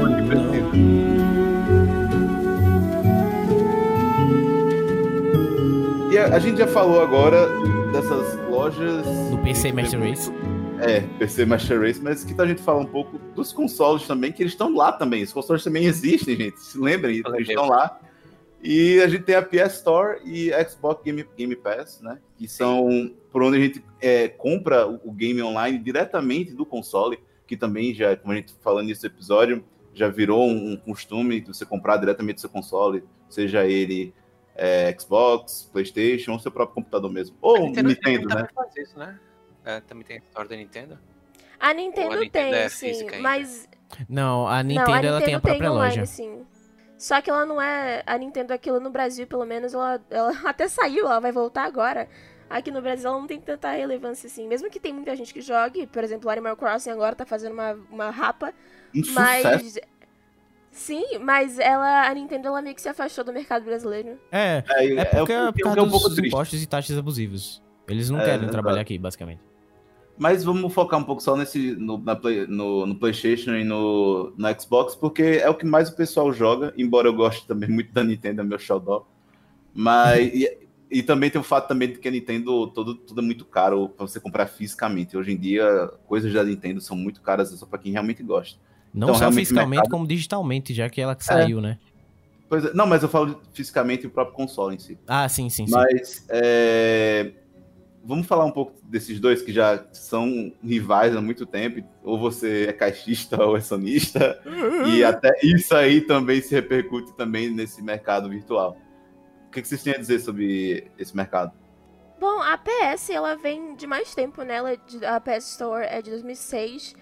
E a, a gente já falou agora dessas lojas. Do PC Master Race. É, PC Master Race, mas que tal a gente falar um pouco dos consoles também, que eles estão lá também. Os consoles também existem, gente. Se lembrem, eles estão lá. E a gente tem a PS Store e a Xbox Game, Game Pass, né? Que são por onde a gente é, compra o, o game online diretamente do console, que também já, como a gente falando nesse episódio, já virou um, um costume de você comprar diretamente do seu console, seja ele é, Xbox, PlayStation ou seu próprio computador mesmo. Ou A Nintendo, Nintendo né? também faz isso, né? É, também tem a história da Nintendo. A Nintendo, a Nintendo tem, é sim, mas Não, a não, Nintendo, a ela Nintendo tem a própria online, loja. sim. Só que ela não é a Nintendo aquilo no Brasil, pelo menos ela, ela até saiu, ela vai voltar agora. Aqui no Brasil ela não tem tanta relevância assim, mesmo que tem muita gente que jogue, por exemplo, o Animal Crossing agora tá fazendo uma, uma rapa, Um sucesso. Sim, mas ela, a Nintendo ela meio que se afastou do mercado brasileiro. É, É, é porque é, é um- por é causa um pouco dos triste. impostos e taxas abusivos. Eles não É, querem exato. trabalhar aqui, basicamente. Mas vamos focar um pouco só nesse no, na Play- no, no PlayStation e no, no Xbox, porque é o que mais o pessoal joga, embora eu goste também muito da Nintendo, é meu xodó. Mas. e, e também tem o fato também de que a Nintendo todo, tudo é muito caro para você comprar fisicamente. Hoje em dia, coisas da Nintendo são muito caras só para quem realmente gosta. Não Então, só fiscalmente, mercado- como digitalmente, já que ela que saiu, né? Pois é, não, mas eu falo fisicamente o próprio console em si. Ah, sim, sim, sim. Mas é, vamos falar um pouco desses dois que já são rivais há muito tempo. Ou você é caixista ou é sonista. E até isso aí também se repercute também nesse mercado virtual. O que vocês têm a dizer sobre esse mercado? Bom, a PS ela vem de mais tempo, né? Ela é de- a PS Store é de 2006,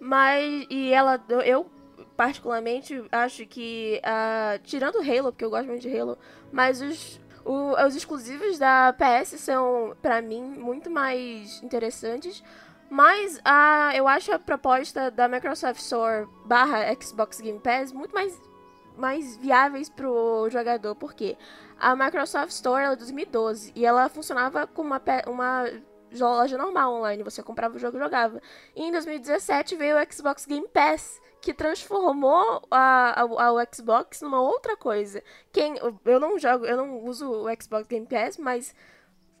mas e ela eu particularmente acho que ah, tirando o Halo, porque eu gosto muito de Halo, mas os o- os exclusivos da PS são pra mim muito mais interessantes. Mas a, eu acho a proposta da Microsoft Store barra Xbox Game Pass muito mais, mais viáveis pro jogador, porque a Microsoft Store ela é de 2012 e ela funcionava como uma, uma loja normal online. Você comprava o jogo e jogava. E em 2017 veio o Xbox Game Pass, que transformou a, a- a- o Xbox numa outra coisa. Quem, eu não jogo, eu não uso o Xbox Game Pass, mas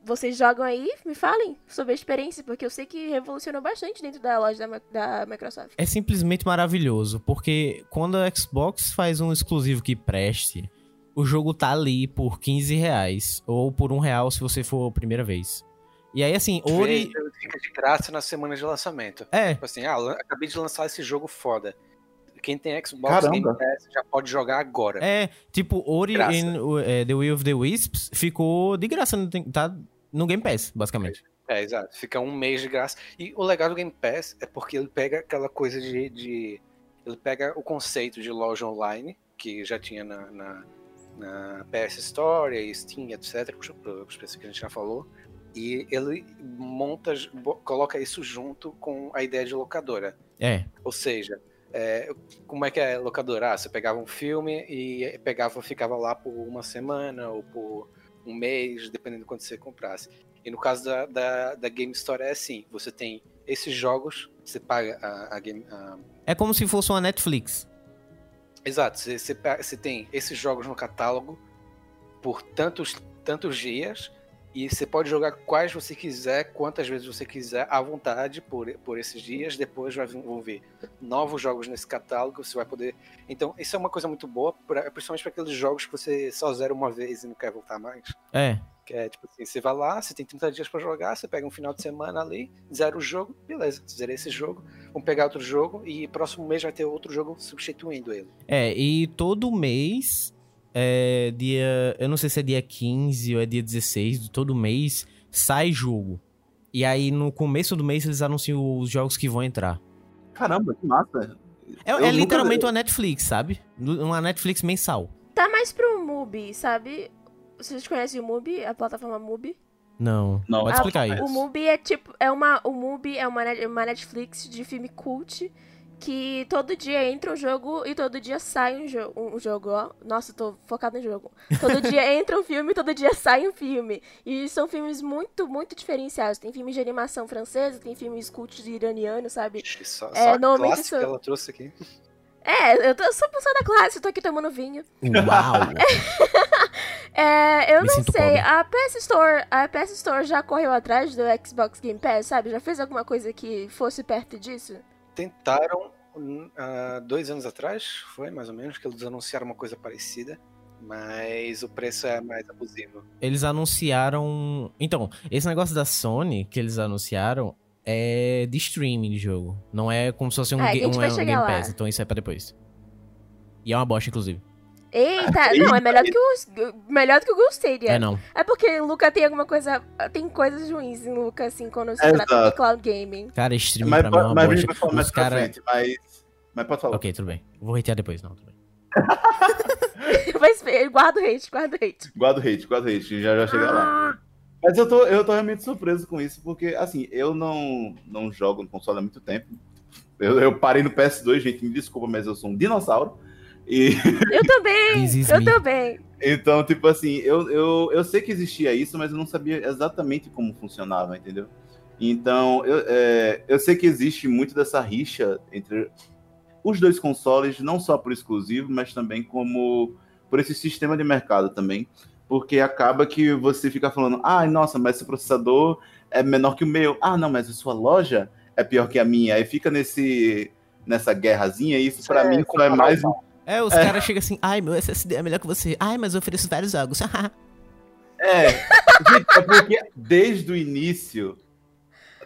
vocês jogam aí, me falem sobre a experiência, porque eu sei que revolucionou bastante dentro da loja da, da Microsoft. É simplesmente maravilhoso, porque quando a Xbox faz um exclusivo que preste, o jogo tá ali por 15 reais, ou por um real se você for a primeira vez. E aí, assim, Ori... Fica de graça na semana de lançamento. É, Tipo assim, ah, acabei de lançar esse jogo foda. quem tem Xbox Game Caramba. Pass já pode jogar agora. É, tipo, Ori in é, The Will of the Wisps ficou de graça, tem- tá no Game Pass, basicamente. É, exato. Fica um mês de graça. E o legal do Game Pass é porque ele pega aquela coisa de. de- ele pega o conceito de loja online, que já tinha na, na, na PS Store, Steam, etc., os que a gente já falou. E ele monta, coloca isso junto com a ideia de locadora. É, Ou seja, é, como é que é locadora? Ah, você pegava um filme e pegava, ficava lá por uma semana ou por um mês, dependendo de quanto você comprasse. E no caso da, da, da Game Store é assim: você tem esses jogos, você paga a, a Game. a- é como se fosse uma Netflix. Exato, você, você, você tem esses jogos no catálogo por tantos, tantos dias. E você pode jogar quais você quiser, quantas vezes você quiser, à vontade por, por esses dias. Depois vai vão vir novos jogos nesse catálogo, você vai poder. Então, isso é uma coisa muito boa, pra- principalmente para aqueles jogos que você só zera uma vez e não quer voltar mais. É, Que é tipo assim: você vai lá, você tem 30 dias para jogar, você pega um final de semana ali, zera o jogo, beleza, zerei esse jogo, vamos pegar outro jogo e próximo mês vai ter outro jogo substituindo ele. é, e todo mês, é, dia, eu não sei se é dia 15 ou é dia 16, de todo mês, sai jogo. E aí, no começo do mês, eles anunciam os jogos que vão entrar. Caramba, que massa. É, é literalmente uma Netflix, sabe? Uma Netflix mensal. Tá mais pro Mubi, sabe? Vocês conhecem o Mubi, a plataforma Mubi? Não, Não. pode explicar. Isso. O Mubi é tipo, é uma, o Mubi é uma, uma Netflix de filme cult que todo dia entra um jogo e todo dia sai um, jo um jogo, ó. Nossa, eu tô focado no jogo. Todo dia entra um filme e todo dia sai um filme. E são filmes muito, muito diferenciados. Tem filmes de animação francesa, tem filmes cult iranianos, sabe? Só, É, só a normalmente isso- que ela trouxe aqui. É, eu, tô, eu sou pessoa da classe, eu tô aqui tomando vinho. Uau! É, eu Me não sei, pobre. a PS Store, a PS Store já correu atrás do Xbox Game Pass, sabe? Já fez alguma coisa que fosse perto disso? Tentaram há dois anos atrás, foi mais ou menos, que eles anunciaram uma coisa parecida, mas o preço é mais abusivo. eles anunciaram. Então, esse negócio da Sony que eles anunciaram é de streaming de jogo. Não é como se fosse um, É, a ga- gente um, vai um chegar Game lá. Pass. Então isso é pra depois. E é uma bosta, inclusive. Eita, não, é melhor do que o melhor do que o Ghost Stadia. É, não. É porque o Luca tem alguma coisa, tem coisas ruins em Luca assim quando se trata de cloud gaming. Cara, streaming Mas, pra mim é uma mas bosta. falar mais cara... frente, mas, mas pode falar. Ok, tudo bem. Vou retirar depois, não, tudo bem. Mas guarda o hate, guarda o hate. Guarda o hate, guarda o hate, já já chega lá. Mas eu tô, eu tô realmente surpreso com isso, porque, assim, eu não, não jogo no console há muito tempo. Eu, eu parei no PS2, gente, me desculpa, mas eu sou um dinossauro. E, Eu também, eu também. então, tipo assim, eu, eu, eu sei que existia isso, mas eu não sabia exatamente como funcionava, entendeu? Então, eu, é, eu sei que existe muito dessa rixa entre os dois consoles, não só por exclusivo, mas também como por esse sistema de mercado também. Porque acaba que você fica falando, ah, nossa, mas esse processador é menor que o meu. Ah, não, mas a sua loja é pior que a minha. Aí fica nesse, nessa guerrazinha, e isso pra é mim só é comparar mais o É, os caras chegam assim, ai, meu SSD é melhor que você. Ai, mas eu ofereço vários jogos. É, gente, é porque desde o início,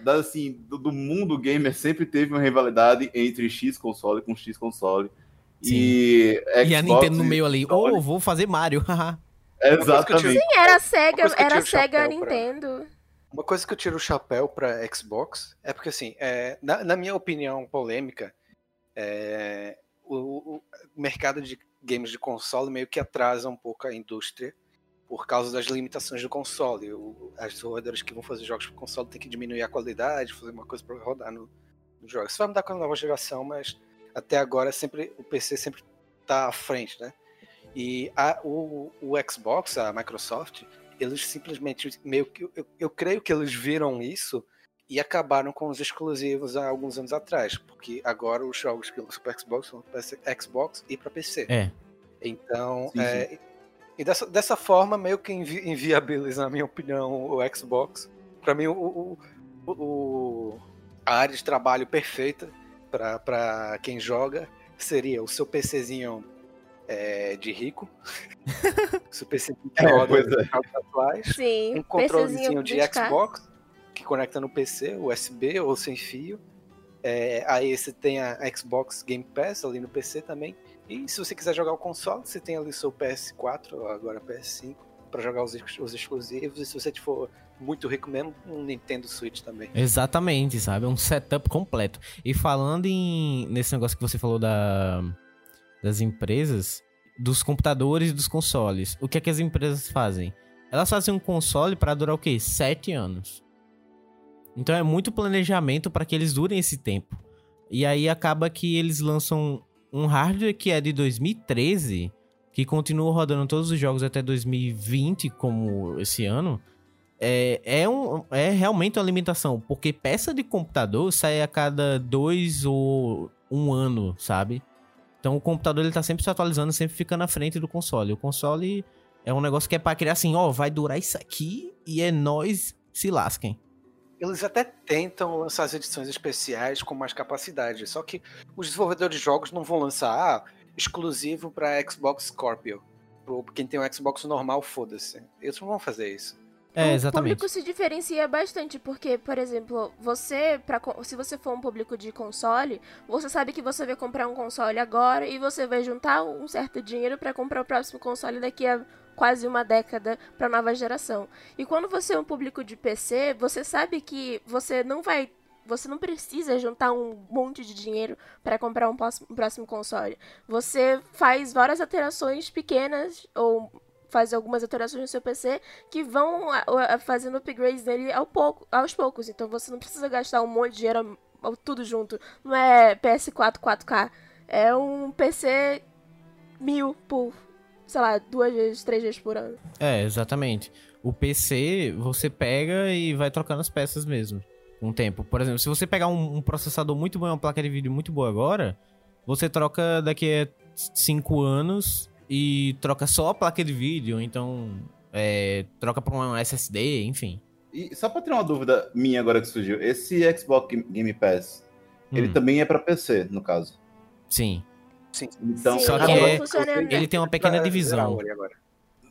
assim, do, do mundo gamer sempre teve uma rivalidade entre X console com X console. E, e a Xbox Nintendo no meio ali, Sony. oh, vou fazer Mario. Exatamente. Sim, era Sega, que eu era o Sega chapéu pra- Nintendo. Uma coisa que eu tiro o chapéu pra Xbox é porque, assim, é, na, na minha opinião polêmica, é, o, o mercado de games de console meio que atrasa um pouco a indústria por causa das limitações do console. O, as desenvolvedoras que vão fazer jogos para console têm que diminuir a qualidade, fazer uma coisa para rodar no, no jogo. Isso vai mudar com a nova geração, mas até agora sempre o PC sempre está à frente, né? E a, o, o Xbox, a Microsoft, eles simplesmente meio que eu, eu creio que eles viram isso e acabaram com os exclusivos há alguns anos atrás, porque agora os jogos que lançam para Xbox são para Xbox e para PC. É. Então, Sim, é, e dessa, dessa forma meio que invi inviabiliza, na minha opinião, o Xbox. Para mim, o, o, o- o- a área de trabalho perfeita para quem joga seria o seu PCzinho é, de rico, seu PC que É, é. jogos atuais, Sim, um controlezinho de 20K. Xbox que conecta no PC, USB ou sem fio, É, aí você tem a Xbox Game Pass ali no PC também. E se você quiser jogar o console, você tem ali seu PS4, agora PS5, para jogar os, os exclusivos. E se você for muito rico mesmo, um Nintendo Switch também. Exatamente, sabe? Um setup completo. E falando em nesse negócio que você falou da, das empresas, dos computadores e dos consoles, o que é que as empresas fazem? Elas fazem um console para durar o quê? Sete anos. Então é muito planejamento para que eles durem esse tempo. E aí acaba que eles lançam um hardware que é de 2013, que continua rodando todos os jogos até 2020, como esse ano. É, é, um, é realmente uma limitação, porque peça de computador sai a cada dois ou um ano, sabe? Então o computador ele tá sempre se atualizando, sempre fica na frente do console. O console é um negócio que é pra criar assim, ó, vai durar isso aqui e é nós se lasquem. Eles até tentam lançar as edições especiais com mais capacidade, só que os desenvolvedores de jogos não vão lançar ah, exclusivo para Xbox Scorpio. Pro quem tem um Xbox normal, foda-se. Eles não vão fazer isso. É, o exatamente. público se diferencia bastante, porque, por exemplo, você, pra, se você for um público de console, você sabe que você vai comprar um console agora e você vai juntar um certo dinheiro pra comprar o próximo console daqui a quase uma década pra nova geração. E quando você é um público de PC, você sabe que você não vai. Você não precisa juntar um monte de dinheiro pra comprar um próximo, console. Você faz várias alterações pequenas ou faz algumas alterações no seu PC que vão a- a- fazendo upgrades dele ao pouco, aos poucos. Então você não precisa gastar um monte de dinheiro tudo junto. Não é PS4 4K. É um PC mil por, sei lá, duas vezes, três vezes por ano. É, exatamente. O PC, você pega e vai trocando as peças mesmo. Com o tempo. Por exemplo, se você pegar um, um processador muito bom e uma placa de vídeo muito boa agora, você troca daqui a 5 anos e troca só a placa de vídeo, então é, troca pra um SSD, enfim. E só pra ter uma dúvida minha agora que surgiu, esse Xbox Game Pass, ele Hum, também é pra PC, no caso. Sim. Então, Sim, Só que ele é- ele tem uma pequena divisão.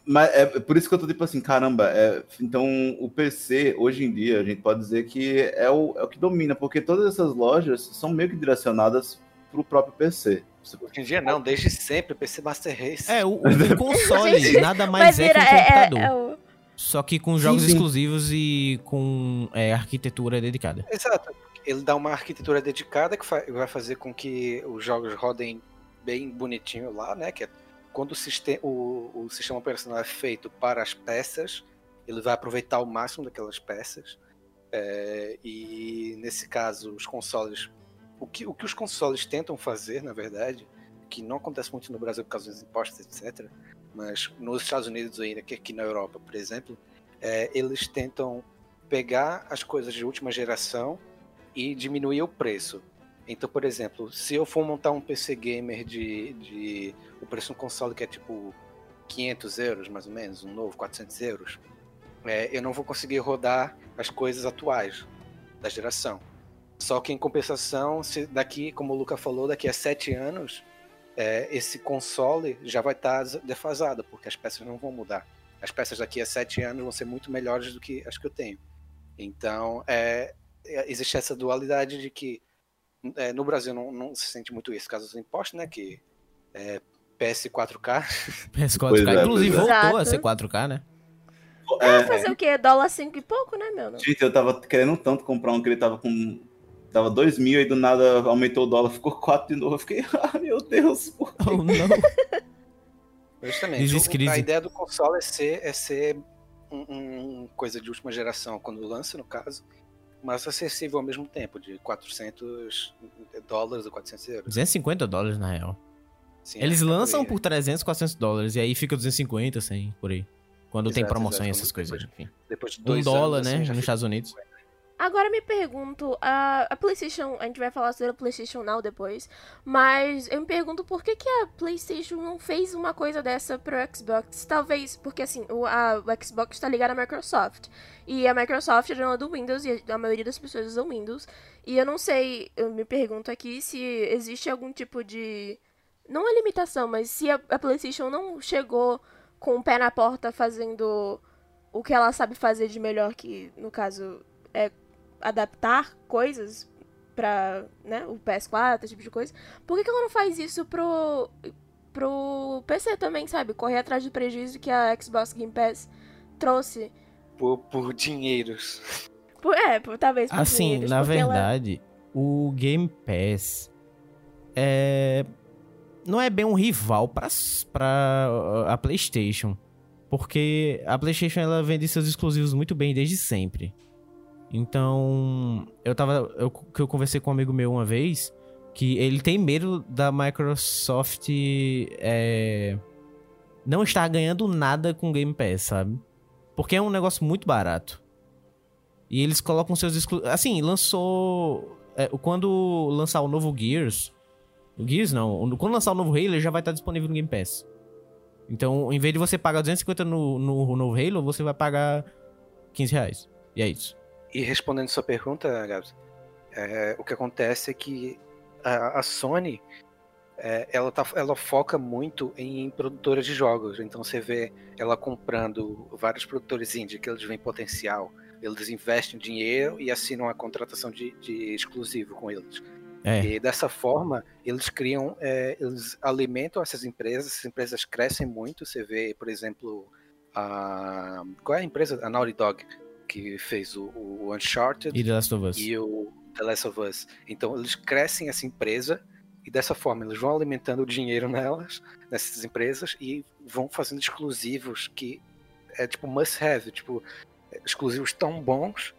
Mas é por isso que eu tô tipo assim, caramba, é, então o PC, hoje em dia, a gente pode dizer que é o, é o que domina, porque todas essas lojas são meio que direcionadas pro próprio PC. Hoje em dia não, desde sempre, PC Master Race. É, o, o console Gente, nada mais é que um virar- é- computador. é o- Só que com Sim, jogos sim. exclusivos e com é, arquitetura dedicada. Exato. Ele dá uma arquitetura dedicada que fa- vai fazer com que os jogos rodem bem bonitinho lá, né? Que é quando o, sistema, o, o sistema operacional é feito para as peças, ele vai aproveitar o máximo daquelas peças. É, e nesse caso, os consoles. O que, o que os consoles tentam fazer, na verdade, que não acontece muito no Brasil por causa dos impostos, etc. Mas nos Estados Unidos ainda, que aqui na Europa, por exemplo, é, eles tentam pegar as coisas de última geração e diminuir o preço. Então, por exemplo, se eu for montar um PC gamer de, de o preço de um console que é tipo 500 euros, mais ou menos, um novo 400 euros, é, eu não vou conseguir rodar as coisas atuais da geração. Só que em compensação, se daqui, como o Luca falou, daqui a 7 anos, é, esse console já vai estar defasado, porque as peças não vão mudar. As peças daqui a 7 anos vão ser muito melhores do que as que eu tenho. Então, é, é, existe essa dualidade de que é, no Brasil não, não se sente muito isso, causa dos impostos, né? Que é, PS4K. PS4K, Pois é, inclusive é. voltou a Exato. ser 4K, né? É, Fazer o quê? Dólar cinco e pouco, né, meu? gente, eu tava querendo tanto comprar um que ele tava com. Tava 2 mil e do nada aumentou o dólar, ficou 4 de novo. Eu fiquei, ah, meu Deus, por quê? Oh, não. Justamente. O- crise. A ideia do console é ser, é ser um, um- coisa de última geração, quando lança, no caso, mas acessível ao mesmo tempo, de 400 dólares ou 400 euros. 250 dólares, na real. Sim, Eles é, lançam por por 300, 400 dólares. E aí fica 250, 100, por aí. Quando tem Exato, promoção e exato, essas coisas, enfim. depois de Um dois dólar, anos, né? assim, já Nos Estados Unidos. Agora me pergunto, a, a PlayStation, a gente vai falar sobre a PlayStation Now depois, mas eu me pergunto por que, que a PlayStation não fez uma coisa dessa pro Xbox? Talvez, porque assim, o, a, o Xbox tá ligado à Microsoft, e a Microsoft é dona do Windows, e a maioria das pessoas usam Windows, e eu não sei, eu me pergunto aqui se existe algum tipo de. Não é limitação, mas se a, a PlayStation não chegou com o pé na porta fazendo o que ela sabe fazer de melhor, que no caso é adaptar coisas pra né, o PS4, esse tipo de coisa, por que, que ela não faz isso pro, pro PC também, sabe? Correr atrás do prejuízo que a Xbox Game Pass trouxe. Por, por dinheiros. Por, é, por, talvez por Assim, dinheiros, na porque ela- verdade, o Game Pass é não é bem um rival para para a PlayStation, porque a PlayStation ela vende seus exclusivos muito bem desde sempre. Então, eu tava eu que eu conversei com um amigo meu uma vez que ele tem medo da Microsoft é, não estar ganhando nada com Game Pass, sabe? Porque é um negócio muito barato. E eles colocam seus exclusivos. Assim, lançou. é, quando lançar o novo Gears. O Gears não. Quando lançar o novo Halo, já vai estar disponível no Game Pass. Então, em vez de você pagar 250 no, no novo Halo, você vai pagar 15 reais. E é isso. E respondendo sua pergunta, Gabs, é, o que acontece é que a, a Sony é, ela, tá, ela foca muito em produtoras de jogos. Então você vê ela comprando vários produtores indie que eles veem potencial, eles investem dinheiro e assinam a contratação de, de exclusivo com eles. É. E dessa forma, eles criam, é, eles alimentam essas empresas, essas empresas crescem muito. Você vê, por exemplo, a. Qual é a empresa? A Naughty Dog, que fez o, o Uncharted E The Last of Us. e o The Last of Us. Então eles crescem essa empresa e dessa forma eles vão alimentando o dinheiro nelas, nessas empresas, e vão fazendo exclusivos que é tipo must have, tipo, exclusivos tão bons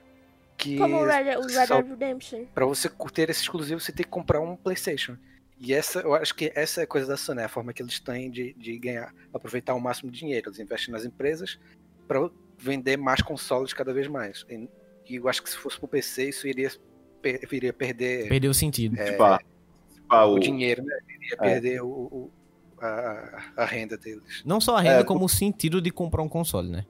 que Como o Red, o Red Dead Redemption. para você ter esse exclusivo, você tem que comprar um PlayStation. E essa, eu acho que essa é a coisa da Sony, a forma que eles têm de, de ganhar, aproveitar o máximo de dinheiro. Eles investem nas empresas para vender mais consoles cada vez mais. E, e eu acho que se fosse pro PC, isso iria, per- iria perder Perdeu o sentido. é, Tipo, ah, tipo, ah, o o, dinheiro, né? Iria É. perder o, o- a, a renda deles. Não só a renda, É, como o sentido de comprar um console, né?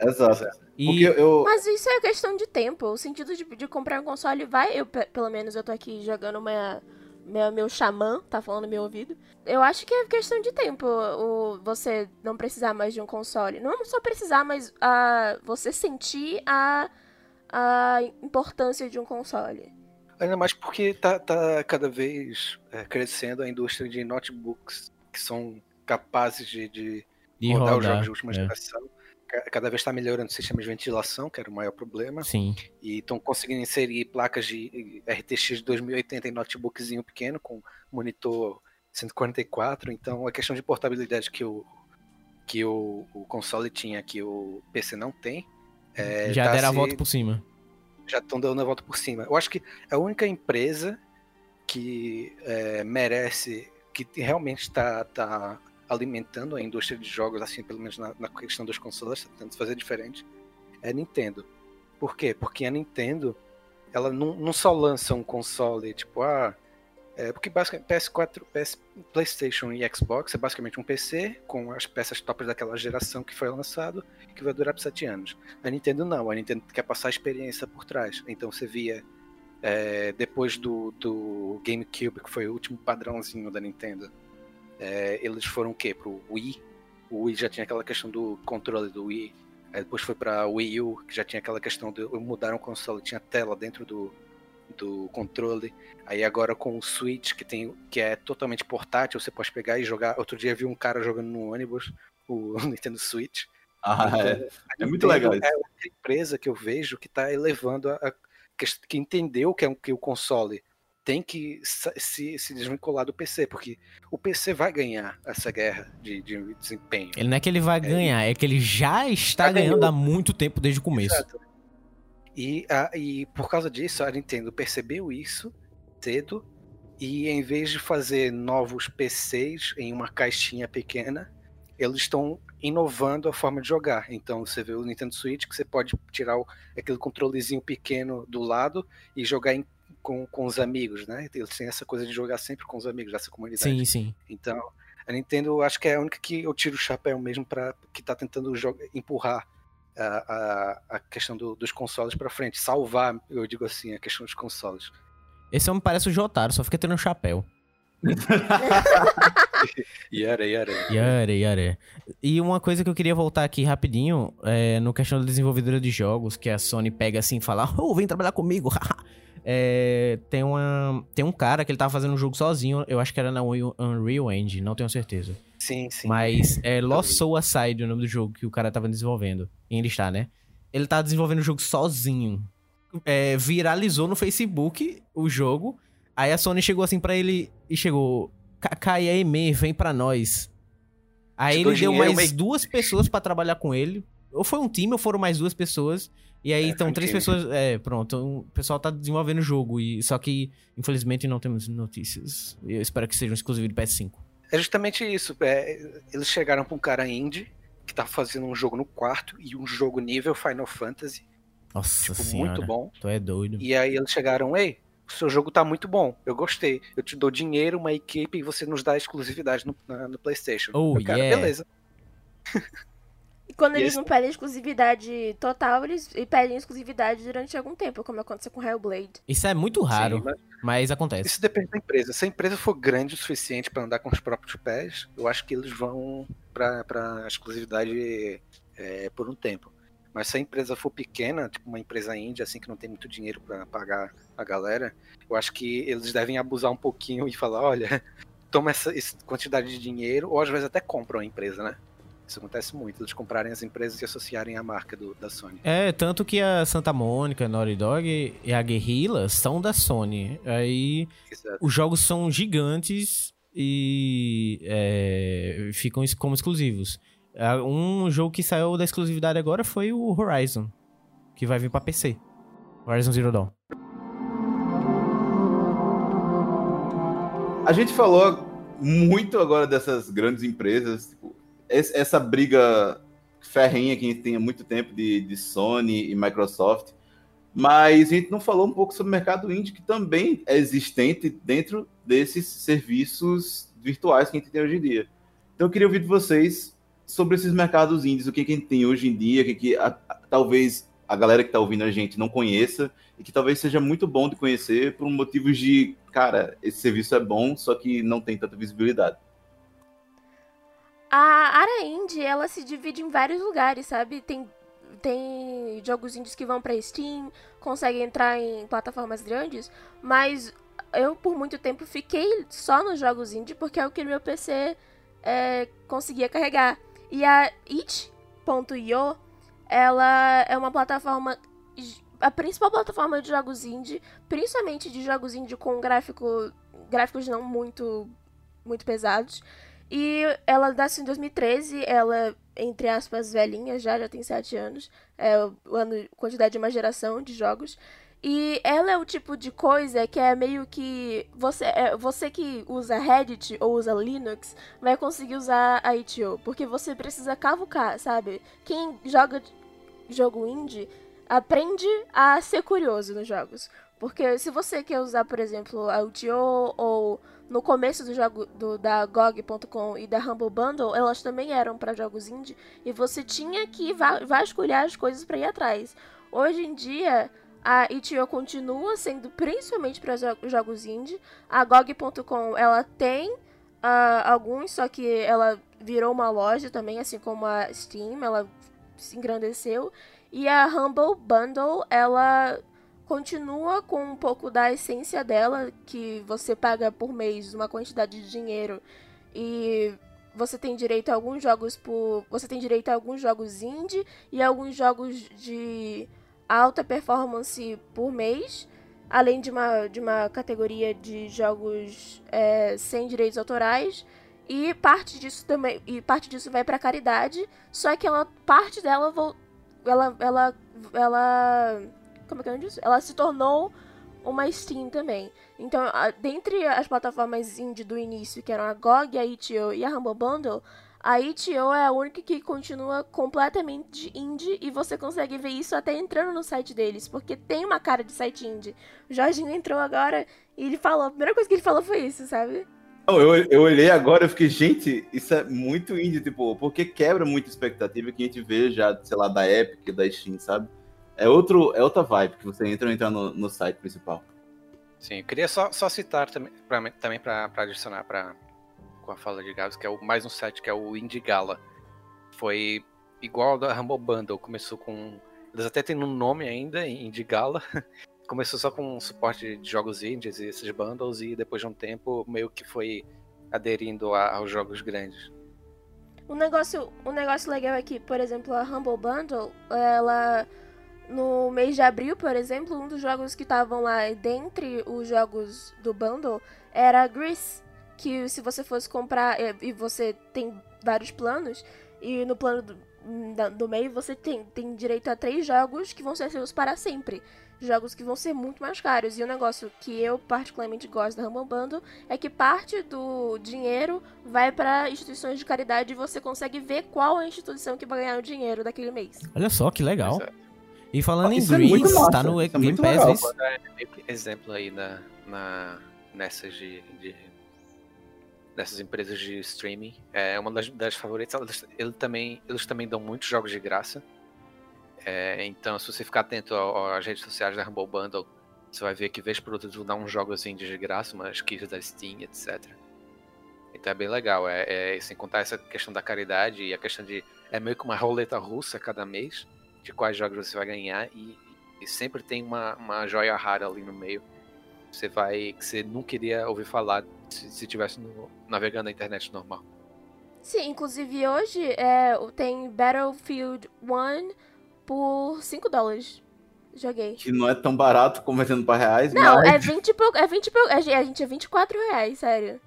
Exato. E Porque eu. Mas isso é questão de tempo. O sentido de, de comprar um console vai. Eu, pe- pelo menos eu tô aqui jogando minha, minha- meu xamã, tá falando no meu ouvido. Eu acho que é questão de tempo o, você não precisar mais de um console. Não só precisar, mas ah, você sentir a, a importância de um console. Ainda mais porque tá, tá cada vez é, crescendo a indústria de notebooks que são capazes de, de rodar, os jogos de última é. geração. Ca- Cada vez está melhorando o sistema de ventilação, que era o maior problema. Sim. E estão conseguindo inserir placas de RTX 2080 em notebookzinho pequeno, com monitor 144. Então, a questão de portabilidade que o, que o, o console tinha, que o PC não tem. é, Já tá deram a se- volta por cima. já estão dando a volta por cima. Eu acho que é a única empresa que é, merece, que realmente está tá alimentando a indústria de jogos, assim, pelo menos na, na questão dos consoles, está tentando fazer diferente, é a Nintendo. Por quê? Porque a Nintendo, ela não, não só lança um console, tipo, ah, é, porque basicamente PS4, PS, PlayStation e Xbox é basicamente um PC com as peças tops daquela geração que foi lançado, que vai durar por 7 anos. A Nintendo não, a Nintendo quer passar a experiência por trás. Então você via é, depois do, do GameCube, que foi o último padrãozinho da Nintendo, é, eles foram o quê? Pro Wii. O Wii já tinha aquela questão do controle do Wii. Aí depois foi pra Wii U, que já tinha aquela questão de mudaram o console, tinha tela dentro do, do controle. Aí agora com o Switch, que, tem, que é totalmente portátil, você pode pegar e jogar. Outro dia vi um cara jogando no ônibus, o Nintendo Switch. Ah, é. Então, É muito legal isso. É outra empresa que eu vejo que está elevando a, a que, que entendeu que, é um, que o console tem que se, se desvincular do PC, porque o PC vai ganhar essa guerra de, de desempenho. Ele não é que ele vai ganhar, é que ele já está Já ganhando ganhou. há muito tempo desde o começo. Exato. E, a- e por causa disso, a Nintendo percebeu isso cedo e em vez de fazer novos PCs em uma caixinha pequena, eles estão inovando a forma de jogar. Então você vê o Nintendo Switch que você pode tirar o- aquele controlezinho pequeno do lado e jogar em- com, com os amigos, né? Eles têm essa coisa de jogar sempre com os amigos dessa comunidade. Sim, sim. Então, a Nintendo acho que é a única que eu tiro o chapéu mesmo para que tá tentando empurrar a, a, a questão do- dos consoles para frente, salvar, eu digo assim, a questão dos consoles. Esse homem parece o Jotaro, só fica tendo um chapéu. Yara, yara. Yara, yara. E uma coisa que eu queria voltar aqui rapidinho, é, no questão da desenvolvedora de jogos, que a Sony pega assim e fala, oh, vem trabalhar comigo, haha." É, tem, uma, tem um cara que ele tava fazendo um jogo sozinho, eu acho que era na Unreal Engine, não tenho certeza. Sim, sim. Mas é Lost Soul Aside o nome do jogo que o cara tava desenvolvendo. E ainda está, né? Ele tá desenvolvendo o jogo sozinho. É, viralizou no Facebook o jogo. Aí a Sony chegou assim para ele e chegou. Kakai Aime, vem pra nós. Aí ele deu mais duas pessoas para trabalhar com ele. Ou foi um time, ou foram mais duas pessoas. E aí estão é, três pessoas. É, pronto. O pessoal tá desenvolvendo o jogo. E, só que, infelizmente, não temos notícias. Eu espero que seja um exclusivo de PS5. É justamente isso. É, eles chegaram pra um cara indie que tá fazendo um jogo no quarto e um jogo nível Final Fantasy. Nossa tipo, senhora. muito bom. Tu é doido. E aí eles chegaram, ei, o seu jogo tá muito bom, eu gostei. Eu te dou dinheiro, uma equipe e você nos dá exclusividade no, no PlayStation. Oh, cara, yeah. beleza. E quando eles não pedem exclusividade total, eles pedem exclusividade durante algum tempo, como aconteceu com Hellblade. Isso é muito raro, Sim, mas, mas, acontece. Isso depende da empresa. Se a empresa for grande o suficiente para andar com os próprios pés, eu acho que eles vão para exclusividade é, por um tempo. Mas se a empresa for pequena, tipo uma empresa índia, assim, que não tem muito dinheiro para pagar a galera, eu acho que eles devem abusar um pouquinho e falar, olha, toma essa, essa quantidade de dinheiro, ou às vezes até compram a empresa, né? Isso acontece muito, eles comprarem as empresas e associarem a marca do, da Sony. É, tanto que a Santa Mônica, a Naughty Dog e a Guerrilla são da Sony. Aí Exato. os jogos são gigantes e é, ficam como exclusivos. Um jogo que saiu da exclusividade agora foi o Horizon, que vai vir para PC. Horizon Zero Dawn. A gente falou muito agora dessas grandes empresas, tipo, essa briga ferrenha que a gente tem há muito tempo de, de Sony e Microsoft, mas a gente não falou um pouco sobre o mercado indie, que também é existente dentro desses serviços virtuais que a gente tem hoje em dia. Então eu queria ouvir de vocês sobre esses mercados indies, o que, que a gente tem hoje em dia, o que, que a, a, talvez a galera que está ouvindo a gente não conheça e que talvez seja muito bom de conhecer por motivos de, cara, esse serviço é bom, só que não tem tanta visibilidade. A área indie, ela se divide em vários lugares, sabe? Tem, tem jogos indies que vão para Steam, conseguem entrar em plataformas grandes, mas eu por muito tempo fiquei só nos jogos indie porque é o que meu PC é, conseguia carregar. E a it.io, ela é uma plataforma a principal plataforma de jogos indie, principalmente de jogos indie com gráfico, gráficos não muito muito pesados. E ela nasceu em 2013, ela entre aspas velhinha já, já tem 7 anos, é o ano quantidade de uma geração de jogos. E ela é o tipo de coisa que é meio que. Você, é, você que usa Reddit ou usa Linux vai conseguir usar a itch.io. Porque você precisa cavucar, sabe? Quem joga jogo indie aprende a ser curioso nos jogos. Porque se você quer usar, por exemplo, a itch.io ou no começo do jogo do, da GOG.com e da Humble Bundle, elas também eram para jogos indie e você tinha que vasculhar as coisas para ir atrás. Hoje em dia, a itch.io continua sendo principalmente para jogos indie. A GOG.com ela tem uh, alguns, só que ela virou uma loja também, assim como a Steam, ela se engrandeceu. E a Humble Bundle, ela continua com um pouco da essência dela, que você paga por mês uma quantidade de dinheiro e você tem direito a alguns jogos por. Você tem direito a alguns jogos indie e alguns jogos de alta performance por mês, além de uma, de uma categoria de jogos é, sem direitos autorais. E parte disso também. E parte disso vai para caridade. Só que ela. Parte dela ela. Ela. Ela. Como é que eu disse? Ela se tornou uma Steam também. Então, a, dentre as plataformas indie do início, que eram a GOG, a itch.io e a Humble Bundle, a itch.io é a única que continua completamente indie e você consegue ver isso até entrando no site deles, porque tem uma cara de site indie. O Jorginho entrou agora e ele falou, a primeira coisa que ele falou foi isso, sabe? Eu, eu olhei agora e fiquei, gente, isso é muito indie, tipo, porque quebra muita expectativa que a gente vê já, sei lá, da Epic, da Steam, sabe? É, outro, é outra vibe que você entra ou entrar no, no site principal. Sim, eu queria só, só citar também para também pra, pra adicionar para com a fala de Gabs, que é o, mais um site, que é o Indie Gala. Foi igual ao da Humble Bundle, começou com. Eles até têm um nome ainda, Indie Gala. começou só com suporte de jogos indies e esses bundles, e depois de um tempo meio que foi aderindo a- aos jogos grandes. Um negócio, um negócio legal é que, por exemplo, a Humble Bundle, ela. No mês de abril, por exemplo, um dos jogos que estavam lá dentre os jogos do bundle era Grease. Que se você fosse comprar eh, e você tem vários planos, e no plano do, do meio você tem, tem direito a três jogos que vão ser seus para sempre. Jogos que vão ser muito mais caros. E o negócio que eu particularmente gosto da Humble Bundle é que parte do dinheiro vai para instituições de caridade e você consegue ver qual é a instituição que vai ganhar o dinheiro daquele mês. Olha só que legal. É. E falando em Isso é tá no é Game Pass, legal. isso? exemplo aí na, na, nessas de, de- dessas empresas de streaming. É uma das, das favoritas. Eles, ele também, eles também dão muitos jogos de graça. É, então, se você ficar atento às redes sociais da Humble Bundle, você vai ver que vez por outra eles vão dar uns jogos indies de graça, umas kits da Steam, etc. Então é bem legal. É, é, sem contar essa questão da caridade e a questão de. É meio que uma roleta russa cada mês de quais jogos você vai ganhar e, e sempre tem uma, uma joia rara ali no meio. Você vai. que você não queria ouvir falar se, se tivesse no- navegando na internet normal. Sim, inclusive hoje é, tem Battlefield 1 por 5 dólares. Joguei. Que não é tão barato convertendo pra reais, Não, mas... é 20 e pouco. É 20 e pouco. A gente- a gente é 24 reais, sério.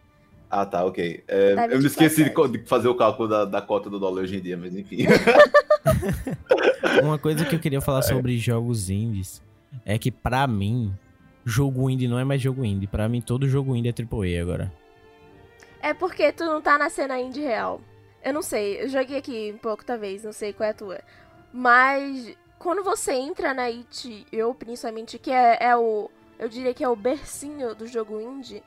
Ah, tá, ok. É, eu me 24 esqueci de, de fazer o cálculo da, da cota do dólar hoje em dia, mas enfim. Uma coisa que eu queria falar sobre jogos indies é que pra mim, jogo indie não é mais jogo indie. Pra mim, todo jogo indie é AAA agora. É porque tu não tá na cena indie real. Eu não sei, eu joguei aqui um pouco, talvez, não sei qual é a tua. Mas quando você entra na IT, eu principalmente, que é, é o. Eu diria que é o bercinho do jogo indie.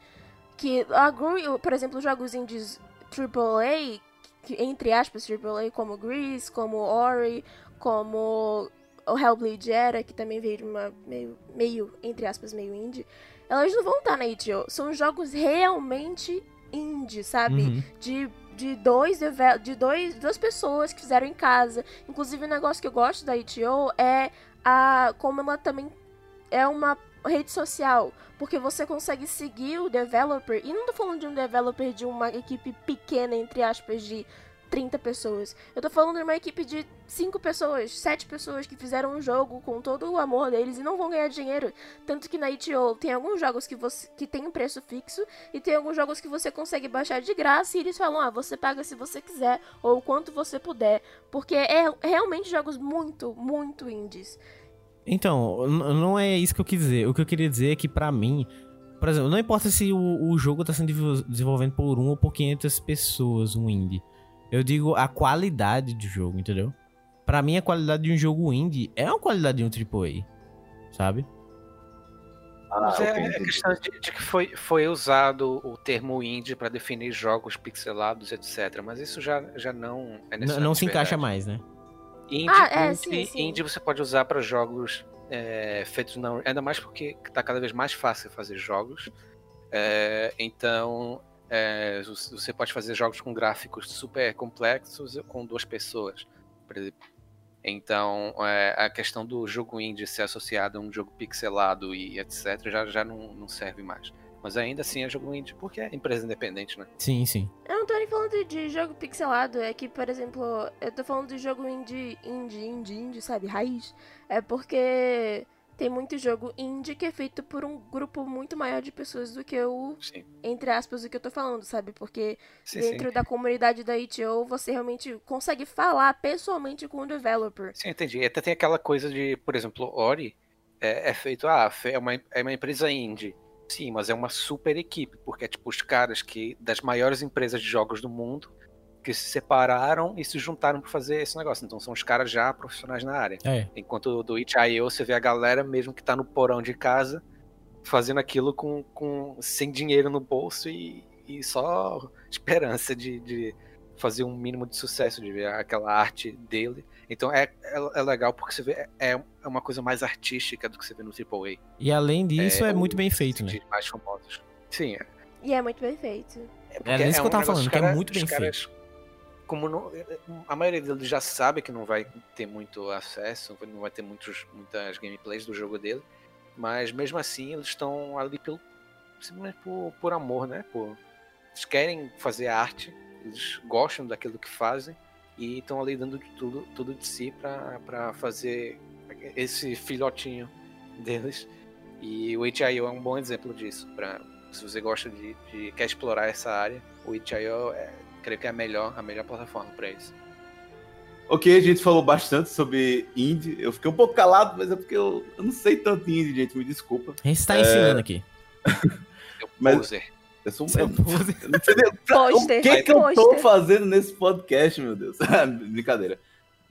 Que, a Gru- por exemplo, os jogos indies AAA, que, entre aspas, AAA, como Grease, como Ori, como o Hellblade era, que também veio de uma meio, meio, entre aspas, meio indie. Elas não vão estar na itch.io. São jogos realmente indie, sabe? Uhum. de, de dois de dois, duas pessoas que fizeram em casa. Inclusive, o negócio que eu gosto da itch.io é a como ela também é uma rede social, porque você consegue seguir o developer, e não tô falando de um developer de uma equipe pequena, entre aspas, de 30 pessoas. Eu tô falando de uma equipe de 5 pessoas, 7 pessoas que fizeram um jogo com todo o amor deles e não vão ganhar dinheiro. Tanto que na itch.io tem alguns jogos que, você, que tem um preço fixo e tem alguns jogos que você consegue baixar de graça e eles falam, ah, você paga se você quiser ou quanto você puder. Porque é realmente jogos muito, muito indies. Então, não é isso que eu quis dizer. O que eu queria dizer é que, pra mim, por exemplo, não importa se o, o jogo tá sendo desenvol- desenvolvido por um ou por 500 pessoas, um indie. Eu digo a qualidade do jogo, entendeu? Pra mim, a qualidade de um jogo indie é uma qualidade de um AAA, sabe? Ah, Mas é, é questão de, de que foi, foi usado o termo indie para definir jogos pixelados, etc. Mas isso já, já não é N- necessário. não se encaixa mais, né? Indie, Ah, é, indie, sim, sim. indie você pode usar para jogos é, feitos não. Ainda mais porque tá cada vez mais fácil fazer jogos. É, então é, você pode fazer jogos com gráficos super complexos com duas pessoas. Então é, a questão do jogo indie ser associado a um jogo pixelado e etc. já, já não, não serve mais. Mas ainda assim é jogo indie porque é empresa independente, né? Sim, sim. Eu não tô nem falando de jogo pixelado, é que, por exemplo, eu tô falando de jogo indie, indie, indie, indie, sabe, raiz. É porque tem muito jogo indie que é feito por um grupo muito maior de pessoas do que o, Sim, entre aspas, do que eu tô falando, sabe? Porque sim, dentro sim. da comunidade da itch.io você realmente consegue falar pessoalmente com o developer. Sim, entendi. E até tem aquela coisa de, por exemplo, Ori é, é feito, ah, é uma, é uma empresa indie. Sim, mas é uma super equipe, porque é tipo os caras que das maiores empresas de jogos do mundo que se separaram e se juntaram para fazer esse negócio. Então são os caras já profissionais na área. É. Enquanto do itch.io você vê a galera mesmo que tá no porão de casa fazendo aquilo com, com sem dinheiro no bolso e, e só esperança de, de fazer um mínimo de sucesso, de ver aquela arte dele. Então é, é, é legal porque você vê, é, é uma coisa mais artística do que você vê no AAA. E além disso, é, o- muito bem feito, né? mais famosos. Sim, é. E é muito bem feito. É Era isso que eu tava negócio, falando, que é cara- muito os bem caras, Como não- a maioria deles já sabe que não vai ter muito acesso, não vai ter muitos, muitas gameplays do jogo dele. Mas mesmo assim, eles estão ali pelo, simplesmente por, por amor, né? Por, eles querem fazer arte, eles gostam daquilo que fazem e estão ali dando tudo, tudo de si para fazer esse filhotinho deles. E o HIO é um bom exemplo disso. Pra, se você gosta de, de quer explorar essa área, o HIO é, creio que é a melhor, a melhor plataforma para isso. Ok, a gente falou bastante sobre indie. Eu fiquei um pouco calado, mas é porque eu, eu não sei tanto indie, gente. Me desculpa. A gente tá ensinando aqui. Eu Mas-. Eu sou um. Eu- nem- o que, que eu tô fazendo nesse podcast, meu Deus? Brincadeira.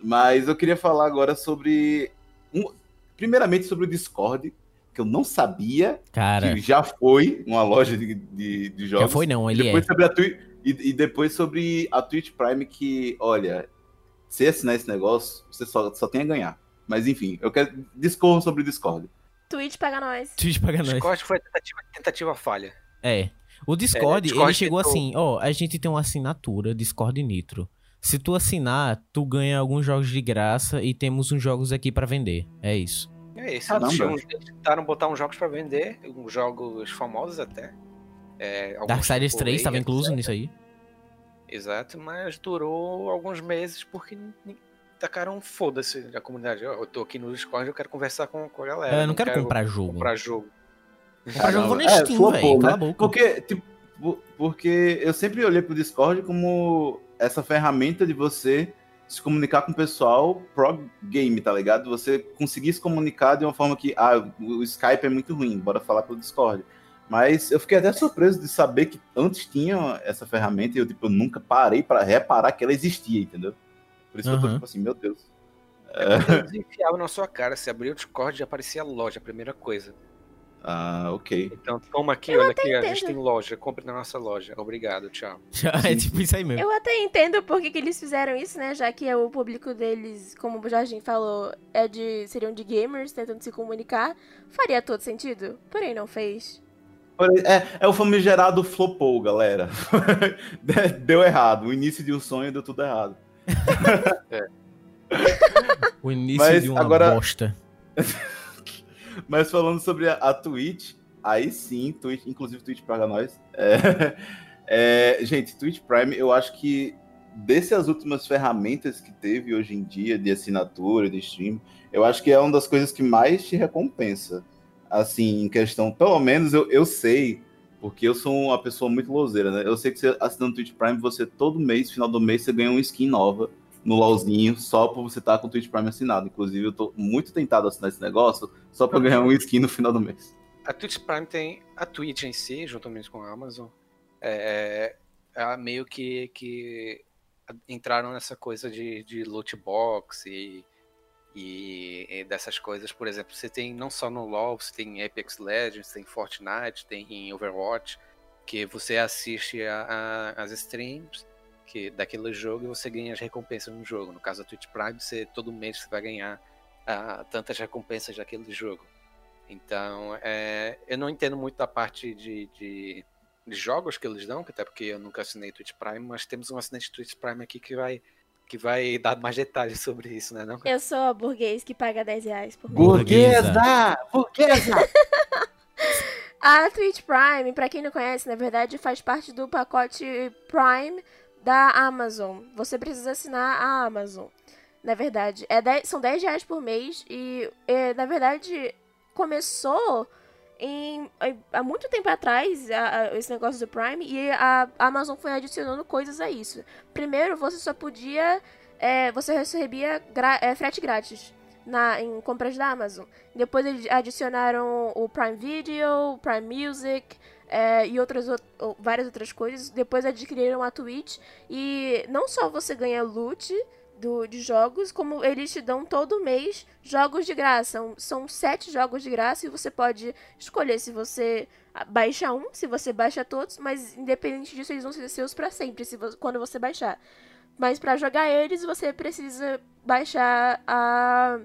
Mas eu queria falar agora sobre. um- primeiramente sobre o Discord, que eu não sabia Cara, que já foi uma loja de, de, de jogos. já foi não, ele é. depois sobre a Twi- e, e depois sobre a Twitch Prime, que, olha, se assinar esse negócio, você só, só tem a ganhar. Mas enfim, eu quero. Discorram sobre o Discord. Twitch paga nós. Twitch paga nós. Discord foi tentativa, tentativa falha. É. O Discord, Discord ele chegou assim, ó, a gente tem uma assinatura Discord Nitro. Se tu assinar, tu ganha alguns jogos de graça e temos uns jogos aqui pra vender. É isso. É isso. Eles, tentaram botar uns jogos pra vender, uns jogos famosos até. É, Darksiders tipo 3 tava Layer, incluso etc. nisso aí. Exato, mas durou alguns meses porque tacaram foda-se da comunidade. Ó, Eu tô aqui no Discord, eu quero conversar com, com a galera. É, eu não quero comprar jogo. comprar jogo. Comprar jogo eu vou na É, Steam, flopou, velho. Cala né? a boca. Porque, tipo, po- porque eu sempre olhei pro Discord como essa ferramenta de você se comunicar com o pessoal pro game, tá ligado? Você conseguir se comunicar de uma forma que, ah, o Skype é muito ruim, bora falar pelo Discord. Mas eu fiquei até surpreso de saber que antes tinha essa ferramenta e eu, tipo, eu nunca parei pra reparar que ela existia, entendeu? Por isso que eu tô, tipo assim, meu Deus. Eles enfiavam na sua cara. Se abria o Discord, já aparecia a loja, a primeira coisa. Ah, ok. Então, toma aqui, Eu olha aqui, a gente entendo. tem loja, compre na nossa loja. Obrigado, tchau. É tipo isso aí mesmo. Eu até entendo por que, que eles fizeram isso, né? Já que o público deles, como o Jorginho falou, é de seriam de gamers tentando se comunicar. Faria todo sentido. Porém, não fez. É, é o famigerado flopou, galera. Deu errado. O início de um sonho deu tudo errado. O início Mas de uma agora- bosta. Mas falando sobre a, a Twitch, aí sim, Twitch, inclusive Twitch paga nós. É, é, gente, Twitch Prime, eu acho que dessas últimas ferramentas que teve hoje em dia de assinatura, de stream, eu acho que é uma das coisas que mais te recompensa. Assim, em questão, pelo menos eu, eu sei, porque eu sou uma pessoa muito lozeira, né? Eu sei que você assinando Twitch Prime, você todo mês, final do mês, você ganha uma skin nova no LOLzinho, só por você estar com o Twitch Prime assinado. Inclusive, eu tô muito tentado a assinar esse negócio, só pra ganhar um skin no final do mês. A Twitch Prime tem a Twitch em si, juntamente com a Amazon, é, é meio que, que entraram nessa coisa de, de loot box e, e, e dessas coisas. Por exemplo, você tem não só no LoL, você tem em Apex Legends, tem em Fortnite, tem em Overwatch, que você assiste a- a- as streams que, daquele jogo e você ganha as recompensas no jogo. No caso da Twitch Prime, você, todo mês você vai ganhar ah, tantas recompensas daquele jogo. Então, é, eu não entendo muito da parte de, de, de jogos que eles dão, até porque eu nunca assinei Twitch Prime, mas temos um assinante de Twitch Prime aqui que vai, que vai dar mais detalhes sobre isso, né? Não? Eu sou a burguês que paga 10 reais por mês. Burguesa! Burguesa! A Twitch Prime, pra quem não conhece, na verdade faz parte do pacote Prime da Amazon. Você precisa assinar a Amazon. Na verdade, é 10 são 10 reais por mês e, é, na verdade, começou em, há muito tempo atrás a- a- esse negócio do Prime e a Amazon foi adicionando coisas a isso. Primeiro, você só podia. é, você recebia gra- é, frete grátis na, em compras da Amazon. Depois eles adicionaram o Prime Video, o Prime Music é, e outras, ou- ou várias outras coisas. Depois adquiriram a Twitch e não só você ganha loot do, de jogos, como eles te dão todo mês jogos de graça. São, são sete jogos de graça e você pode escolher se você baixa um, se você baixa todos, mas independente disso eles vão ser seus pra sempre se quando você baixar. Mas pra jogar eles você precisa baixar a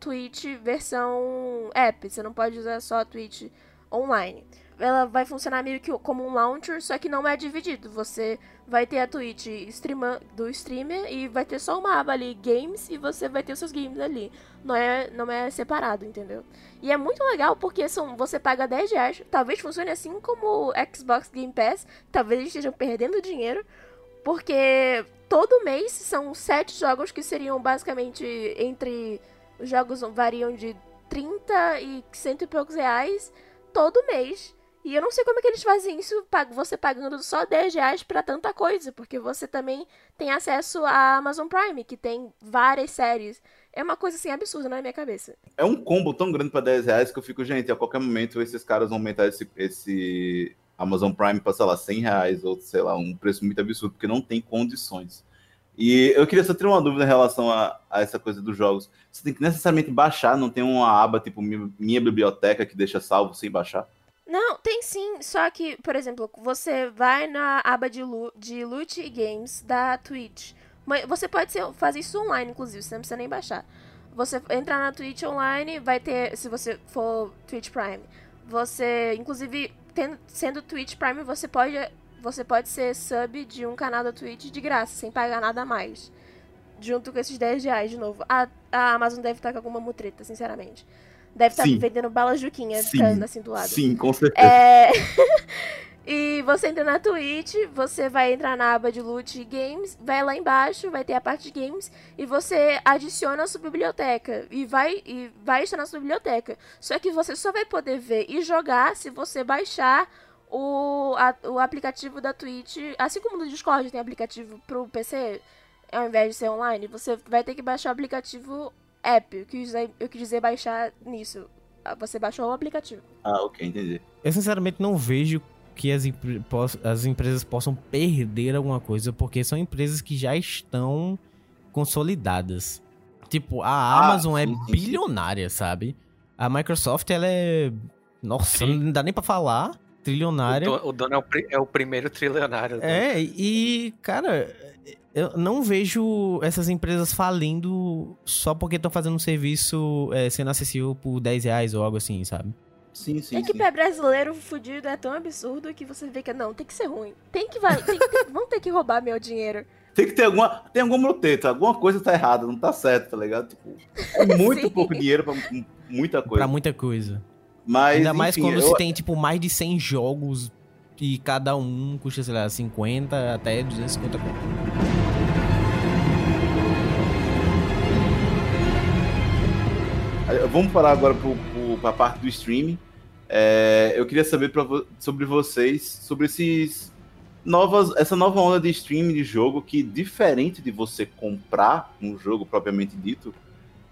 Twitch versão app. Você não pode usar só a Twitch online. Ela vai funcionar meio que como um launcher, só que não é dividido. Você vai ter a Twitch streama, do streamer e vai ter só uma aba ali, games, e você vai ter os seus games ali. Não é, não é separado, entendeu? E é muito legal porque são, você paga 10 reais, talvez funcione assim como o Xbox Game Pass, talvez estejam perdendo dinheiro, porque todo mês são sete jogos que seriam basicamente entre. Os jogos variam de 30 e cento e poucos reais todo mês. E eu não sei como é que eles fazem isso, você pagando só 10 reais pra tanta coisa, porque você também tem acesso à Amazon Prime, que tem várias séries. É uma coisa assim absurda na minha cabeça. É um combo tão grande pra 10 reais que eu fico, gente, a qualquer momento esses caras vão aumentar esse, esse Amazon Prime pra, sei lá, 100 reais, ou sei lá, um preço muito absurdo, porque não tem condições. E eu queria só ter uma dúvida em relação a, a, essa coisa dos jogos. Você tem que necessariamente baixar, não tem uma aba tipo minha, minha biblioteca que deixa salvo sem baixar? Não, tem sim. Só que, por exemplo, você vai na aba de, de loot e games da Twitch. Você pode ser, fazer isso online, inclusive, você não precisa nem baixar. Você entrar na Twitch online, vai ter, se você for Twitch Prime, você, inclusive, tendo, sendo Twitch Prime, você pode, você pode ser sub de um canal da Twitch de graça, sem pagar nada mais. Junto com esses 10 reais, de novo. A, a Amazon deve estar com alguma mutreta, sinceramente. Deve estar vendendo bala Juquinha ficando assim do lado. Sim, com certeza. É... e você entra na Twitch, você vai entrar na aba de loot games, vai lá embaixo, vai ter a parte de games, e você adiciona a sua biblioteca. E vai, e vai estar na sua biblioteca. Só que você só vai poder ver e jogar se você baixar o, a, o aplicativo da Twitch. Assim como no Discord tem aplicativo pro PC, ao invés de ser online, você vai ter que baixar o aplicativo app. Eu quis dizer, eu quis dizer baixar nisso. Ah, você baixou o aplicativo. Ah, ok, entendi. Eu sinceramente não vejo que as, as empresas possam perder alguma coisa, porque são empresas que já estão consolidadas. Tipo, a ah, Amazon é sim, é bilionária, sabe? A Microsoft, ela é. Nossa, sim. não dá nem pra falar. Trilionária. O, dono é o, é o primeiro trilionário. Né? É, e, cara, eu não vejo essas empresas falindo só porque estão fazendo um serviço é, sendo acessível por 10 reais ou algo assim, sabe? Sim, sim. É que sim. brasileiro fudido é tão absurdo que você vê que não, tem que ser ruim. Tem que, tem, tem, vão ter que roubar meu dinheiro. Tem que ter alguma. Tem algum muteta, alguma coisa tá errada, não tá certo, tá ligado? Tipo, é muito pouco dinheiro pra muita coisa. Pra muita coisa. Mas, Ainda enfim, mais quando eu... você tem, tipo, mais de 100 jogos e cada um custa, sei lá, 50 até 250 conto. Vamos falar agora para a parte do streaming. É, eu queria saber pra, sobre vocês, sobre esses novas, essa nova onda de streaming de jogo que, diferente de você comprar um jogo propriamente dito,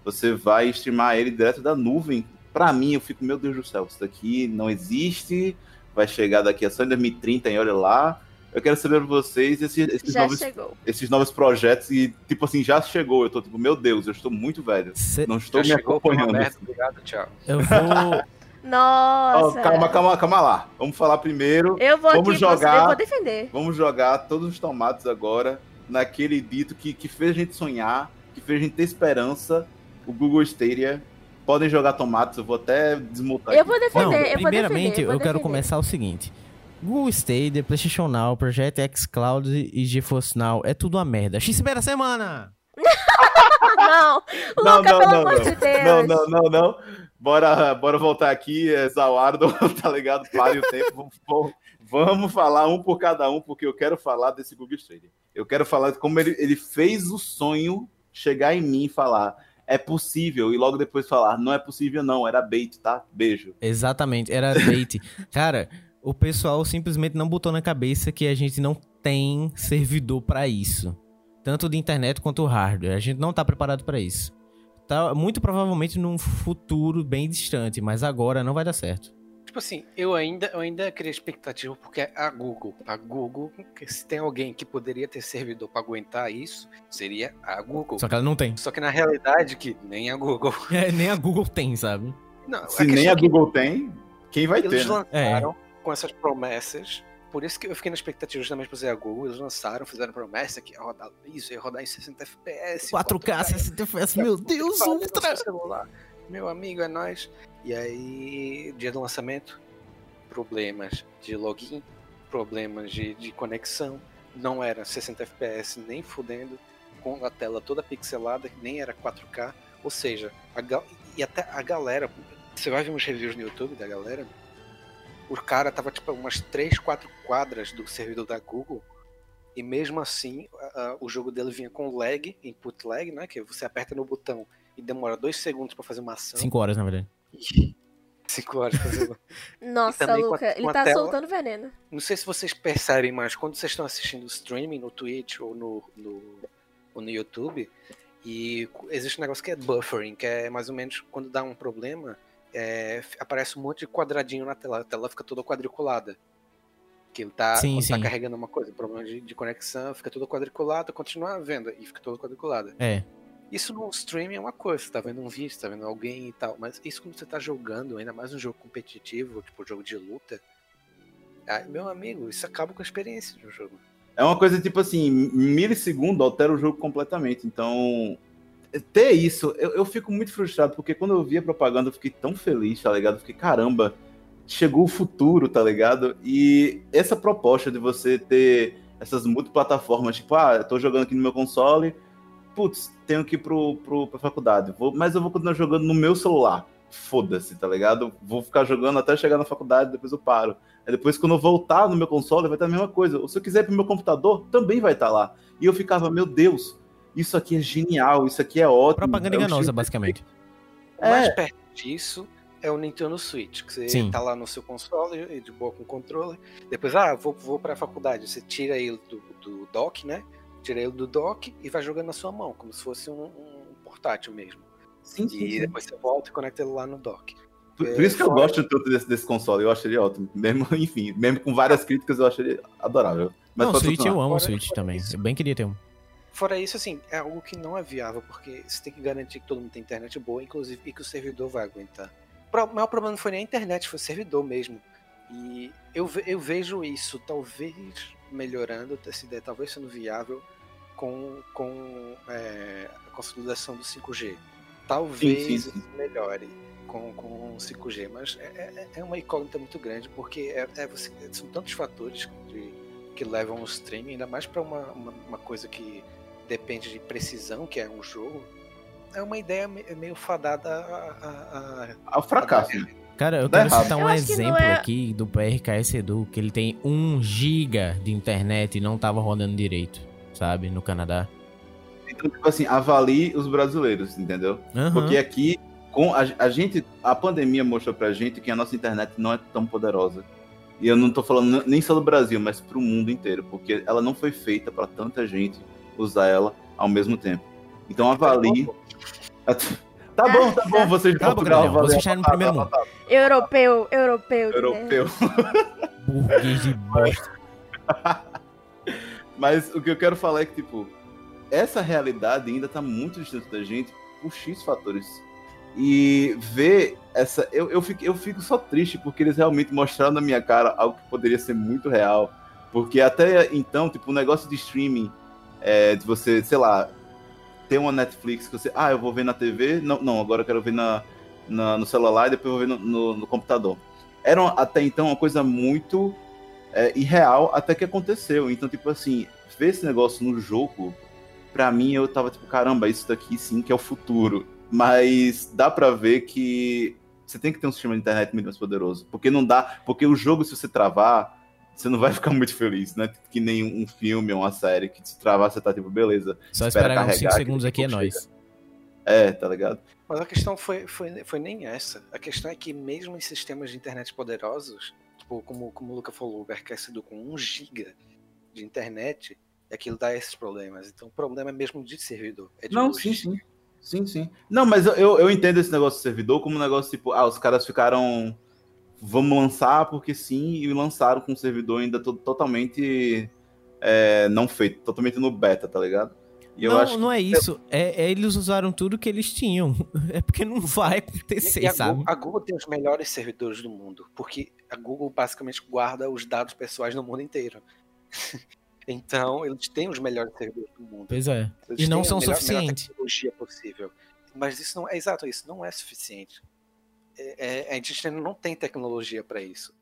você vai streamar ele direto da nuvem. Para mim, eu fico, meu Deus do céu, isso daqui não existe, vai chegar daqui a só em 2030 e olha lá. Eu quero saber pra vocês esses, esses novos, esses novos projetos e, tipo assim, já chegou. Eu tô tipo, meu Deus, eu estou muito velho. Cê... Não estou já me chegou, acompanhando. Merda, obrigado, tchau. Eu vou. Nossa! Oh, calma, calma, calma lá. Vamos falar primeiro. Eu vou vamos aqui, jogar, eu vou defender. Vamos jogar todos os tomates agora naquele dito que, que fez a gente sonhar, que fez a gente ter esperança, o Google Stadia. Podem jogar tomates, eu vou até desmutar. Eu aqui. vou defender, Não, eu primeiramente, vou defender, eu, eu quero começar o seguinte. Google Stadia, PlayStation Now, Project X Cloud e GeForce Now é tudo uma merda. X da semana! não, não, Luca, não, pelo não, amor não. de Deus. Não, não, não, não. Bora, bora voltar aqui, é Zawardo, tá ligado? Pare o tempo. Vamos, vamos falar um por cada um, porque eu quero falar desse Google Stadia. Eu quero falar de como ele, ele fez o sonho chegar em mim e falar é possível, e logo depois falar, não é possível não, era bait, tá? Beijo. Exatamente, era bait. Cara o pessoal simplesmente não botou na cabeça que a gente não tem servidor para isso. Tanto de internet quanto hardware. A gente não tá preparado para isso. Tá muito provavelmente num futuro bem distante, mas agora não vai dar certo. Tipo assim, eu ainda, eu ainda queria expectativa porque a Google, a Google, se tem alguém que poderia ter servidor para aguentar isso, seria a Google. Só que ela não tem. Só que na realidade que nem a Google. É, nem a Google tem, sabe? Não, se nem a Google tem, quem vai eles ter? Né? Lançaram, é com essas promessas. Por isso que eu fiquei na expectativa justamente pra fazer a Google. Eles lançaram, fizeram promessa que ia rodar isso, ia rodar em 60 FPS. 4K, 60 FPS, meu Deus, Ultra! Meu amigo, é nóis. E aí, dia do lançamento, problemas de login, problemas de, de conexão, não era 60 FPS nem fudendo, com a tela toda pixelada, nem era 4K, ou seja, a, e até a galera, você vai ver uns reviews no YouTube da galera, o cara tava tipo umas 3, 4 quadras do servidor da Google, e mesmo assim o jogo dele vinha com lag, input lag, né, que você aperta no botão e demora 2 segundos para fazer uma ação. 5 horas, na verdade. 5 horas fazer Nossa, Luca, ele tá tela... soltando veneno. Não sei se vocês percebem, mas quando vocês estão assistindo streaming no Twitch ou no, no, ou no YouTube, e existe um negócio que é buffering, que é mais ou menos quando dá um problema, é, aparece um monte de quadradinho na tela, a tela fica toda quadriculada. Que ele tá, sim, tá sim. tá carregando uma coisa, problema de, de conexão, fica toda quadriculada, continua vendo e fica toda quadriculada. É. Isso no streaming é uma coisa, você tá vendo um vídeo, você tá vendo alguém e tal, mas isso quando você tá jogando, ainda mais um jogo competitivo, tipo jogo de luta, ah, meu amigo, isso acaba com a experiência do jogo. É uma coisa tipo assim, milissegundo altera o jogo completamente, então ter isso, eu, eu fico muito frustrado, porque quando eu vi a propaganda eu fiquei tão feliz, tá ligado? Fiquei, caramba, chegou o futuro, tá ligado? E essa proposta de você ter essas multiplataformas, tipo, ah, eu tô jogando aqui no meu console, putz, tenho que ir pro, pro, pra faculdade, vou, mas eu vou continuar jogando no meu celular. Foda-se, tá ligado? Vou ficar jogando até chegar na faculdade, depois eu paro. Aí depois, quando eu voltar no meu console, vai estar a mesma coisa. Ou se eu quiser ir pro meu computador, também vai estar lá. E eu ficava, meu Deus, isso aqui é genial, isso aqui é ótimo. Propaganda é enganosa, basicamente. O mais é. perto disso é o Nintendo Switch, que você Sim. tá lá no seu console, de boa com o controle. Depois, ah, vou, vou pra faculdade. Você tira ele do, do dock, né? Tira ele do dock e vai jogando na sua mão, como se fosse um, um portátil mesmo. Sim, e sim. depois você volta e conecta ele lá no dock. Por, por isso que eu gosto tanto desse, desse, console, eu acho ele ótimo. Mesmo, enfim, mesmo com várias críticas, eu acho ele adorável. Mas não, o Switch eu amo o Switch também. Isso. Eu bem queria ter um. Fora isso, assim, é algo que não é viável, porque você tem que garantir que todo mundo tem internet boa, inclusive, e que o servidor vai aguentar. O maior problema não foi nem a internet, foi o servidor mesmo. E eu, eu vejo isso talvez melhorando, essa ideia talvez sendo viável, com, com é, a consolidação do 5G. Talvez sim, sim, sim. melhore com, com 5G, mas é, é, é, uma incógnita muito grande, porque é, é você, são tantos fatores de, que levam o streaming, ainda mais para uma, uma, uma, coisa que depende de precisão, que é um jogo. É uma ideia meio fadada a, a, a, ao fracasso. Cara, eu quero citar um exemplo é... aqui do PRKS Edu, que ele tem 1 giga de internet e não tava rodando direito sabe? No Canadá. Então, tipo assim, avalie os brasileiros, entendeu? Uhum. Porque aqui, com a, a, gente, a pandemia mostrou pra gente que a nossa internet não é tão poderosa. E eu não tô falando nem só do Brasil, mas pro mundo inteiro, porque ela não foi feita para tanta gente usar ela ao mesmo tempo. Então avalie. Tá bom, tá bom, vocês Portugal. Tá vocês no primeiro mundo. Europeu, europeu. Europeu. Burguês de bosta. Mas o que eu quero falar é que, tipo, essa realidade ainda tá muito distante da gente por X fatores. E ver essa. Eu, eu, fico, eu fico só triste porque eles realmente mostraram na minha cara algo que poderia ser muito real. Porque até então, tipo, o um negócio de streaming, é, de você, sei lá, ter uma Netflix que você. Ah, eu vou ver na TV. Não, não agora eu quero ver na, na no celular e depois eu vou ver no, no, no computador. Era até então uma coisa muito é, irreal até que aconteceu. Então, tipo assim, ver esse negócio no jogo, pra mim eu tava tipo, caramba, isso daqui sim que é o futuro. Mas dá pra ver que você tem que ter um sistema de internet muito mais poderoso. Porque não dá. Porque o jogo, se você travar, você não vai ficar muito feliz, né? Que nem um filme ou uma série que se travar, você tá tipo, beleza. Só espera esperar uns 5 segundos aqui é nóis. É, tá ligado? Mas a questão foi, foi, foi nem essa. A questão é que mesmo em sistemas de internet poderosos, tipo, como, como o Luca falou, o com 1 GB de internet, aquilo dá esses problemas. Então o problema é mesmo de servidor. É de Não, sim, sim. Sim, sim. Não, mas eu, eu entendo esse negócio de servidor como um negócio tipo, ah, os caras ficaram. Vamos lançar porque sim, e lançaram com o servidor ainda totalmente é, não feito, totalmente no beta, tá ligado? E não, acho não é isso. É, é, eles usaram tudo que eles tinham. É porque não vai acontecer, e a sabe? Google, a Google tem os melhores servidores do mundo, porque a Google basicamente guarda os dados pessoais no mundo inteiro. então, eles têm os melhores servidores do mundo. Pois é. Eles e não são melhor, suficientes. tecnologia possível. Mas isso não é exato, isso não é suficiente. É, é, a gente não tem tecnologia para isso.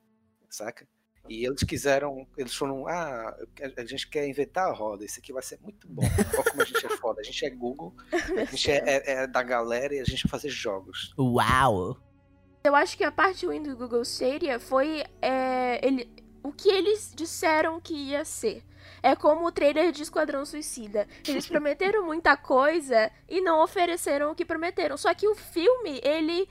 saca? E eles quiseram, eles foram, ah, a gente quer inventar a roda, isso aqui vai ser muito bom. Olha como a gente é foda, a gente é Google, a gente é, é, é da galera e a gente vai fazer jogos. Uau! Eu acho que a parte ruim do Google Stadia foi é, ele, o que eles disseram que ia ser. É como o trailer de Esquadrão Suicida. Eles prometeram muita coisa e não ofereceram o que prometeram. Só que o filme, ele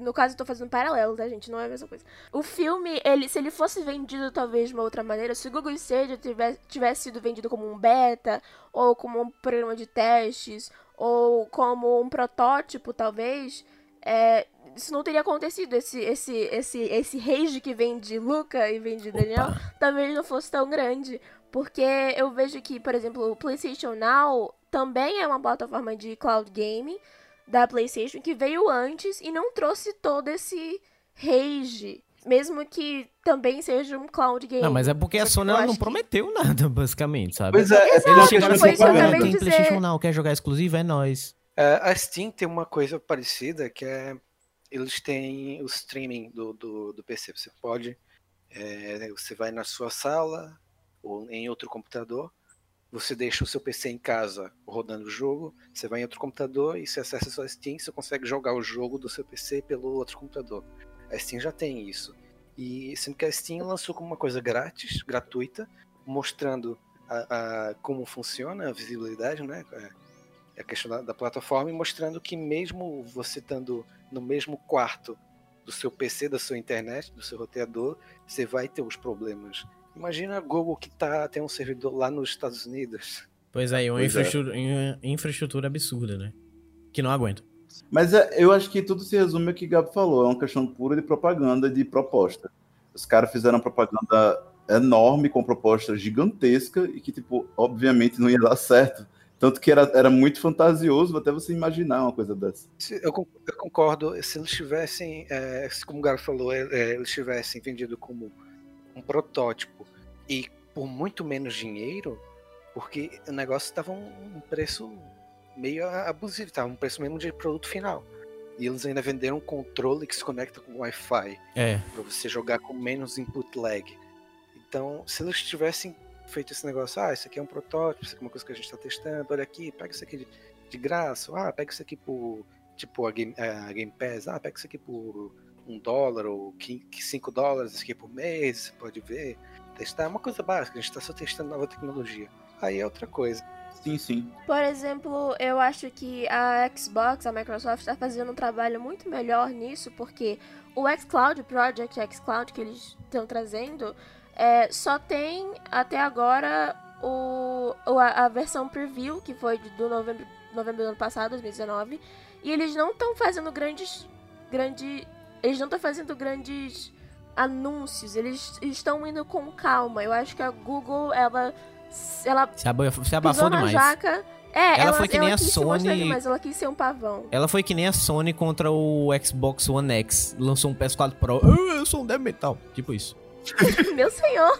no caso, eu tô fazendo um paralelo, tá, gente? Não é a mesma coisa. O filme, ele, se ele fosse vendido talvez de uma outra maneira, se o Google Stadia tivesse, tivesse sido vendido como um beta, ou como um programa de testes, ou como um protótipo, talvez, é, isso não teria acontecido. Esse, esse, esse, esse rage que vem de Luca e vem de Daniel Opa. talvez não fosse tão grande. Porque eu vejo que, por exemplo, o PlayStation Now também é uma plataforma de cloud gaming da PlayStation que veio antes e não trouxe todo esse rage. Mesmo que também seja um cloud game. Não, mas é porque a Sony não prometeu que... nada, basicamente, sabe? Pois é, Exato, eles chegaram foi assim, tem PlayStation Now, quer jogar exclusivo, é nós. Uh, a Steam tem uma coisa parecida que é eles têm o streaming do, do, do PC. Você pode, é, você vai na sua sala ou em outro computador, você deixa o seu PC em casa rodando o jogo, você vai em outro computador e você acessa a sua Steam, você consegue jogar o jogo do seu PC pelo outro computador. A Steam já tem isso. E sendo que a Steam lançou como uma coisa grátis, gratuita, mostrando a, a como funciona a visibilidade, né? É, a questão da, da, plataforma e mostrando que mesmo você estando no mesmo quarto do seu PC, da sua internet, do seu roteador, você vai ter os problemas Imagina a Google que tá, tem um servidor lá nos Estados Unidos. Pois aí, uma infraestrutura, é. infraestrutura absurda, né? Que não aguenta. Mas é, eu acho que tudo se resume ao que o Gabo falou. É uma questão pura de propaganda, de proposta. Os caras fizeram uma propaganda enorme, com proposta gigantesca, e que, tipo, obviamente não ia dar certo. Tanto que era, era muito fantasioso até você imaginar uma coisa dessa. Eu, eu concordo. Se eles tivessem, é, como o Gabo falou, é, é eles tivessem vendido como um protótipo e por muito menos dinheiro, porque o negócio estava um preço meio abusivo, estava um preço mesmo de produto final. E eles ainda venderam um controle que se conecta com Wi-Fi. É. Pra você jogar com menos input lag. Então, se eles tivessem feito esse negócio, ah, isso aqui é um protótipo, isso aqui é uma coisa que a gente está testando, olha aqui, pega isso aqui de, de graça, ah, pega isso aqui por, tipo, a Game, a Game Pass, ah, pega isso aqui por um dólar ou cinco dólares aqui por mês, você pode ver, testar. É uma coisa básica, a gente está só testando nova tecnologia. Aí é outra coisa. Sim, sim. Por exemplo, eu acho que a Xbox, a Microsoft, está fazendo um trabalho muito melhor nisso, porque o xCloud, o Project xCloud que eles estão trazendo, é, só tem até agora o, a, a, versão preview, que foi do novembro, novembro do ano passado, 2019, e eles não estão fazendo grandes, grande, eles não estão fazendo grandes anúncios, eles estão indo com calma. Eu acho que a Google, ela. ela se, abafou, se abafou demais. Jaca. É, ela, ela foi que ela nem a Sony. Mas ela quis ser um pavão. Ela foi que nem a Sony contra o Xbox One X. Lançou um PS4 Pro. Oh, eu sou um Dev Metal. Tipo isso. Meu senhor.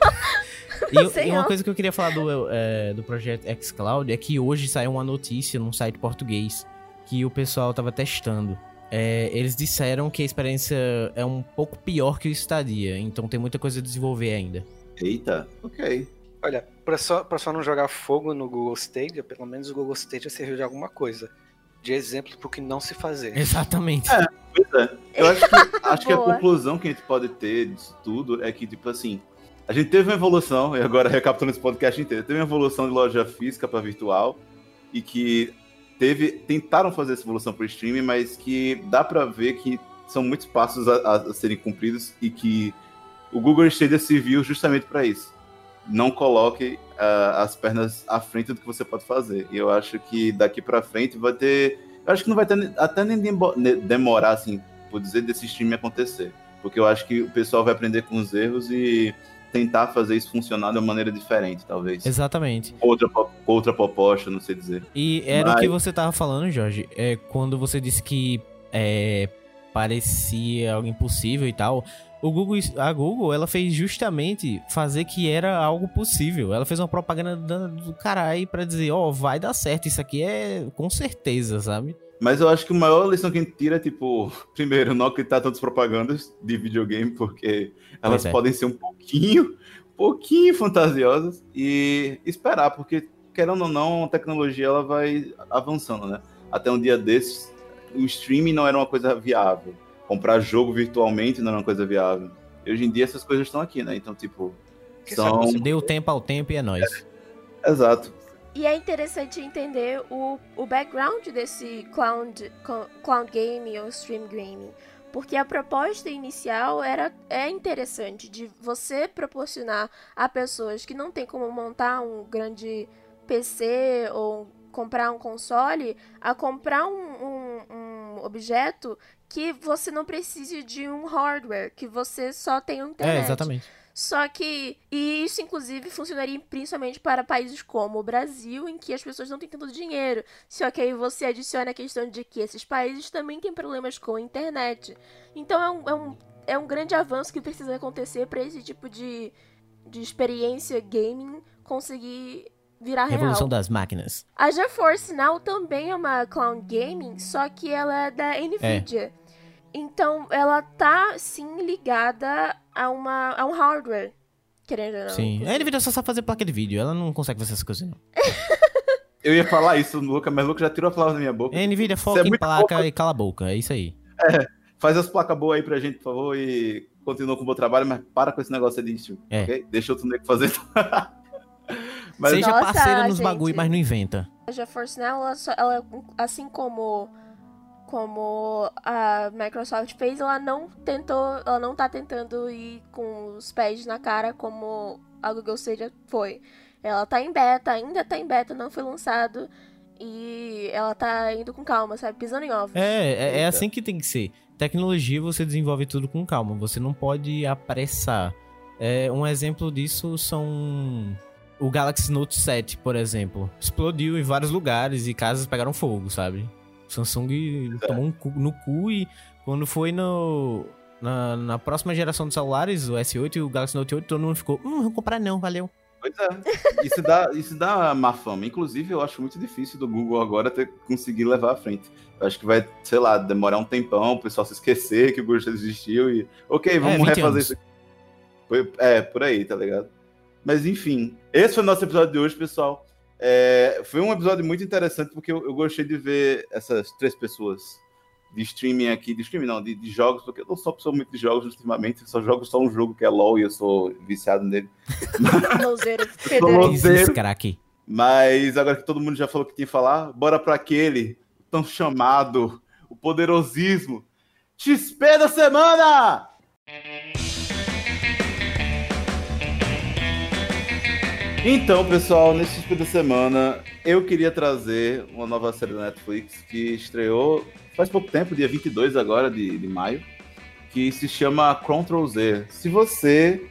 E, senhor. e, uma coisa que eu queria falar do, é, do projeto xCloud é que hoje saiu uma notícia num site português que o pessoal tava testando é, eles disseram que a experiência é um pouco pior que o Stadia, então tem muita coisa a desenvolver ainda. Eita, ok. Olha, pra só, pra só não jogar fogo no Google Stadia, pelo menos o Google Stadia serviu de alguma coisa. De exemplo pro que não se fazer. Exatamente. É, pois é. Eu acho que, acho que a conclusão que a gente pode ter disso tudo é que, tipo assim, a gente teve uma evolução, e agora recapitulando esse podcast inteiro, teve uma evolução de loja física para virtual, e que teve tentaram fazer essa evolução para o streaming, mas que dá para ver que são muitos passos a, a, serem cumpridos e que o Google Stadia se viu justamente para isso. Não coloque uh, as pernas à frente do que você pode fazer. E eu acho que daqui para frente vai ter. Eu acho que não vai ter até nem demorar, assim, por dizer, desse streaming acontecer. Porque eu acho que o pessoal vai aprender com os erros e tentar fazer isso funcionar de uma maneira diferente, talvez. Exatamente. Outra, outra proposta, não sei dizer. E era Mas... o que você tava falando, Jorge, é, quando você disse que é, parecia algo impossível e tal. O Google, a Google, ela fez justamente fazer que era algo possível. Ela fez uma propaganda do caralho para dizer, ó, oh, vai dar certo, isso aqui é com certeza, sabe? Mas eu acho que a maior lição que a gente tira é, tipo, primeiro, não acreditar tantas propagandas de videogame, porque elas é. podem ser um pouquinho, pouquinho fantasiosas, e esperar, porque, querendo ou não, a tecnologia ela vai avançando, né? Até um dia desses, o streaming não era uma coisa viável. Comprar jogo virtualmente não era uma coisa viável. E hoje em dia essas coisas estão aqui, né? Então, tipo, Que são... sabe, Deu tempo ao tempo e é nóis. Exato. E é interessante entender o, o background desse cloud, cloud game ou stream gaming. Porque a proposta inicial era, é interessante de você proporcionar a pessoas que não tem como montar um grande PC ou comprar um console a comprar um, um- um objeto que você não precise de um hardware, que você só tem um internet. É, exatamente. Só que. E isso, inclusive, funcionaria principalmente para países como o Brasil, em que as pessoas não têm tanto dinheiro. Só que aí você adiciona a questão de que esses países também têm problemas com a internet. Então é um, é um, é um grande avanço que precisa acontecer para esse tipo de, de experiência gaming conseguir virar Revolução real. das máquinas. A GeForce Now também é uma cloud gaming, só que ela é da Nvidia. Então ela tá sim ligada a, uma, a um hardware. Querendo ou não. Sim. A Nvidia só sabe fazer placa de vídeo. Ela não consegue fazer essas coisas, não. Eu ia falar isso, Luca, mas o Luca já tirou a palavra da minha boca. A Nvidia foca é em placa boa. e cala a boca. É isso aí. Faz as placas boas aí pra gente, por favor, e continua com o meu trabalho, mas para com esse negócio aí de stream, É. ok? Deixa outro nego fazer. mas Seja Nossa, parceira nos gente. bagulho, mas não inventa. A GeForce Now, ela, só- ela, assim como como a Microsoft fez, ela não tentou, ela não tá tentando ir com os pés na cara como a Google Stadia foi. Ela tá em beta, ainda tá em beta, não foi lançado e ela tá indo com calma, sabe, pisando em ovos. É, é, é assim que tem que ser. Tecnologia você desenvolve tudo com calma. Você não pode apressar. É, um exemplo disso são o Galaxy Note 7, por exemplo. Explodiu em vários lugares e casas pegaram fogo, sabe? Samsung tomou um cu- no cu e quando foi no, na, na próxima geração de celulares, o S8 e o Galaxy Note 8, todo mundo ficou, hum, não vou comprar não, valeu. Pois é. Isso dá, isso dá má fama. Inclusive, eu acho muito difícil do Google agora ter conseguir levar à frente. Eu acho que vai, sei lá, demorar um tempão, o pessoal se esquecer que o Google existiu e. Ok, vamos 20 refazer anos. isso aqui. Foi- É, por aí, tá ligado? Mas enfim, esse foi o nosso episódio de hoje, pessoal. É, foi um episódio muito interessante porque eu, eu gostei de ver essas três pessoas de streaming aqui, de streaming não, de, de jogos, porque eu não sou pessoa muito de jogos ultimamente, eu só jogo só um jogo que é LOL e eu sou viciado nele. Louzeiro, craque. Mas agora que todo mundo já falou o que tinha que falar, bora para aquele tão chamado, o poderosismo XP da semana! Então, pessoal, nesse XP da semana, eu queria trazer uma nova série da Netflix que estreou faz pouco tempo, dia 22 agora de, de maio, que se chama Control Z. Se você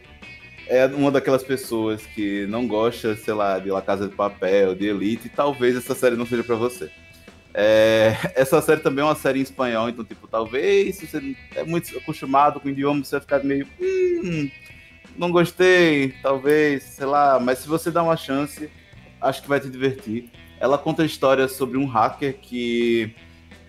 é uma daquelas pessoas que não gosta, sei lá, de La Casa de Papel, de Elite, talvez essa série não seja pra você. É, essa série também é uma série em espanhol, então, tipo, talvez se você é muito acostumado com o idioma, você vai ficar meio. Hum, não gostei, talvez, sei lá, mas se você dá uma chance, acho que vai te divertir. Ela conta a história sobre um hacker que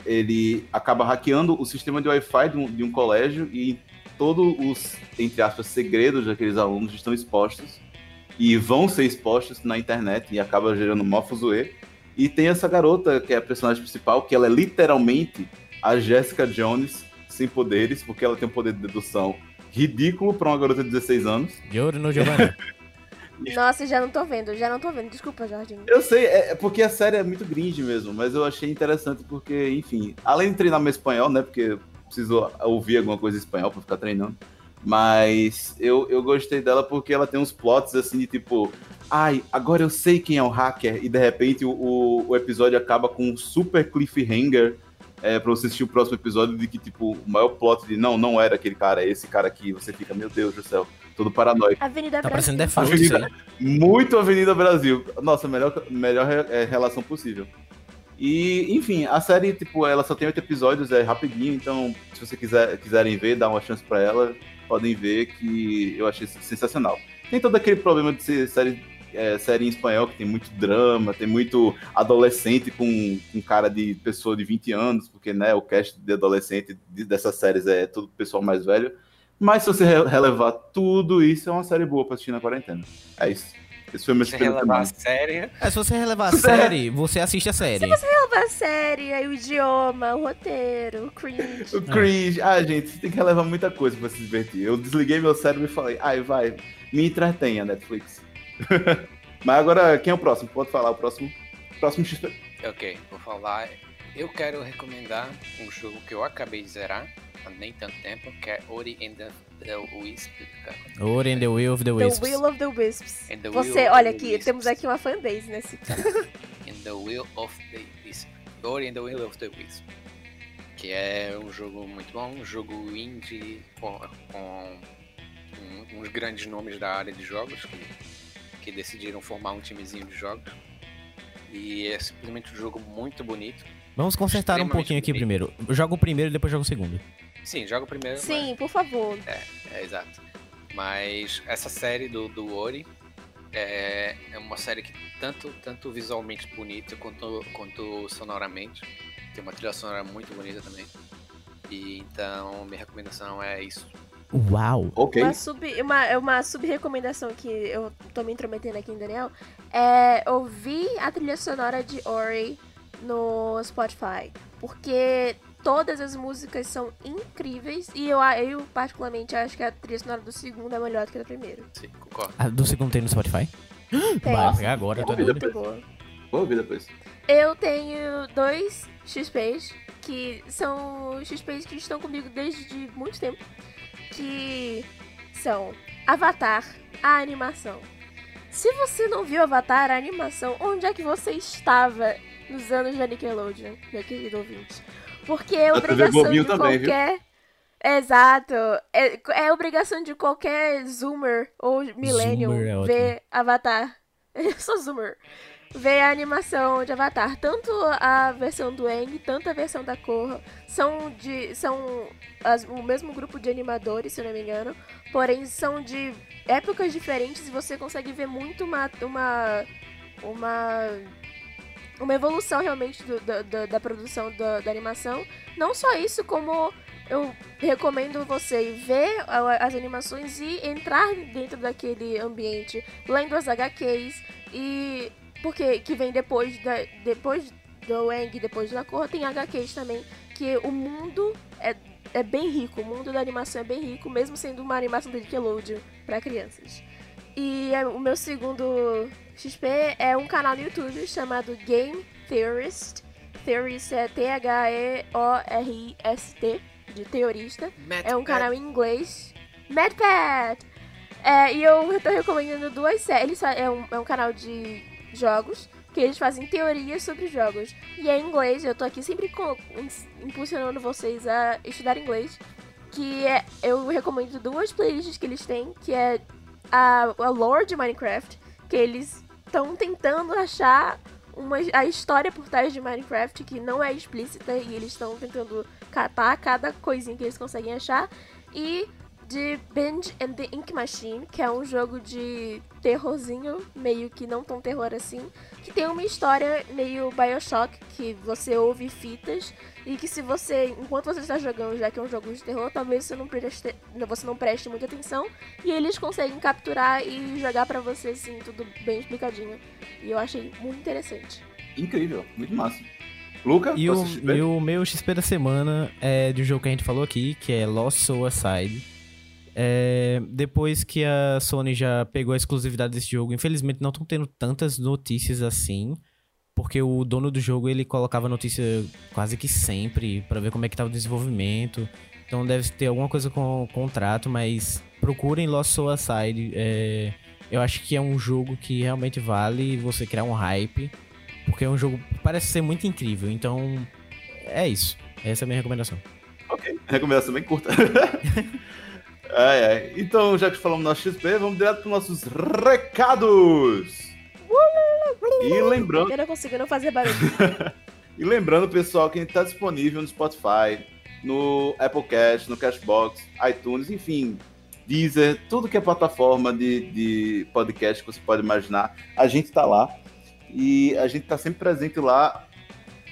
ele acaba hackeando o sistema de Wi-Fi de um, de um colégio e todos os, entre aspas, segredos daqueles alunos estão expostos e vão ser expostos na internet e acaba gerando mó fuzuê. E tem essa garota, que é a personagem principal, que ela é literalmente a Jessica Jones sem poderes, porque ela tem um poder de dedução ridículo para uma garota de 16 anos. De ouro no Giovanni. Nossa, já não tô vendo, já não tô vendo. Desculpa, Jorginho. Eu sei, é é porque a série é muito gringe mesmo, mas eu achei interessante porque, enfim, além de treinar meu espanhol, né, porque eu preciso ouvir alguma coisa em espanhol para ficar treinando, mas eu, eu gostei dela porque ela tem uns plots assim de tipo, ai, agora eu sei quem é o hacker, e de repente o, o, o episódio acaba com um super cliffhanger é, pra você assistir o próximo episódio de que, tipo, o maior plot de não, não era aquele cara, é esse cara aqui, você fica, meu Deus do céu, todo paranoico. Avenida Tá Brasil. parecendo Default Avenida-. Muito Avenida Brasil. Nossa, melhor, melhor é, relação possível. E, enfim, a série, tipo, ela só tem oito episódios, é rapidinho, então, se você quiser, quiserem ver, dá uma chance pra ela, podem ver que eu achei sensacional. Tem todo aquele problema de ser série é, série em espanhol que tem muito drama, tem muito adolescente com, com cara de pessoa de 20 anos, porque né, o cast de adolescente dessas séries é todo pessoal mais velho. Mas se você relevar tudo isso, é uma série boa pra assistir na quarentena. É isso. Esse foi meu Se relevar a série. É, se você relevar a série, você assiste a série. Se você relevar a série, aí o idioma, o roteiro, o cringe. O cringe. Ah, gente, você tem que relevar muita coisa pra se divertir. Eu desliguei meu cérebro e falei, ai, vai, me entretenha, Netflix. Mas agora, quem é o próximo? Pode falar o próximo? Próximo XP. Ok, vou falar. Eu quero recomendar um jogo que eu acabei de zerar há nem tanto tempo, que é Ori and the, the Wisp. Ori and the Will of the The Wisps. Will of the Wisps. And the Você, olha the aqui, Wisps. temos aqui uma fanbase nesse. In the Will of the Wisp. Ori and the Will of the Wisp. Que é um jogo muito bom, um jogo indie com, com um- uns grandes nomes da área de jogos que, que decidiram formar um timezinho de jogos. E é simplesmente um jogo muito bonito. Vamos consertar um pouquinho aqui bonito. primeiro. Joga o primeiro e depois joga o segundo. Sim, joga o primeiro. Sim, por favor. É, exato. Mas essa série do, do Ori é, é uma série que tanto, tanto visualmente bonita quanto, quanto sonoramente. Tem uma trilha sonora muito bonita também. E então minha recomendação é isso. Uau! Ok. Uma sub, uma, uma sub-recomendação que eu tô me intrometendo aqui em Daniel é ouvir a trilha sonora de Ori no Spotify. Porque todas as músicas são incríveis e eu, eu particularmente acho que a trilha sonora do segundo é melhor do que a do primeiro. Sim, concordo. A do segundo tem no Spotify? Tem. Vai pegar agora, eu tô Tem. doido. Vou ouvir depois. Eu tenho dois XPs que são XPs que estão comigo desde muito tempo. Que são Avatar, a animação. Se você não viu Avatar, a animação, onde é que você estava nos anos da Nickelodeon, meu querido ouvinte? Porque é obrigação de também, viu? qualquer. Exato. É, é obrigação de qualquer Zoomer ou Millennium Zoomer é ver Avatar. Eu sou Zoomer ver a animação de Avatar. Tanto a versão do Aang, tanto a versão da Korra são de. são as- o mesmo grupo de animadores, se não me engano. Porém, são de épocas diferentes e você consegue ver muito uma. uma. uma, uma evolução realmente do- da- da- da produção da, animação. Não só isso, como eu recomendo você ver as animações e entrar dentro daquele ambiente, lendo as HQs e porque que vem depois da depois do Wang, depois da Korra, tem HQs também, que o mundo é, é bem rico, o mundo da animação é bem rico, mesmo sendo uma animação da Nickelodeon para crianças. E é, o meu segundo XP é um canal no YouTube chamado Game Theorist. Theorist é T-H-E-O-R-I-S-T, de teorista. É um canal em inglês. MadPad! É, e eu tô recomendando duas séries. É um, é um canal de jogos, que eles fazem teorias sobre jogos. E é inglês, eu tô aqui sempre co- impulsionando vocês a estudar inglês. Que é, eu recomendo duas playlists que eles têm, que é a, a lore de Minecraft, que eles estão tentando achar uma, a história por trás de Minecraft, que não é explícita, e eles estão tentando catar cada coisinha que eles conseguem achar. E de Binge and the Ink Machine, que é um jogo de terrorzinho, meio que não tão terror assim, que tem uma história meio Bioshock, que você ouve fitas, e que se você, enquanto você está jogando, já que é um jogo de terror, talvez você não preste, você não preste muita atenção, e eles conseguem capturar e jogar pra você, assim, tudo bem explicadinho. E eu achei muito interessante. Incrível, muito massa. Luca, E o, e o meu XP da semana é de um jogo que a gente falou aqui, que é Lost Soul Aside. É, depois que a Sony já pegou a exclusividade desse jogo, infelizmente não estão tendo tantas notícias assim, porque o dono do jogo ele colocava notícia quase que sempre pra ver como é que tava o desenvolvimento. Então deve ter alguma coisa com o contrato, mas procurem Lost Soul Aside. É, eu acho que é um jogo que realmente vale você criar um hype, porque é um jogo que parece ser muito incrível. Então é isso. Essa é a minha recomendação. Ok, recomendação bem curta. ai, ai. Então, já que falamos no nosso XP, vamos direto para nossos recados. E lembrando, Eu não consigo não fazer barulho. e lembrando, pessoal, que a gente está disponível no Spotify, no Applecast, no Cashbox, iTunes, enfim, Deezer, tudo que é plataforma de, de podcast que você pode imaginar, a gente tá lá. E a gente tá sempre presente lá,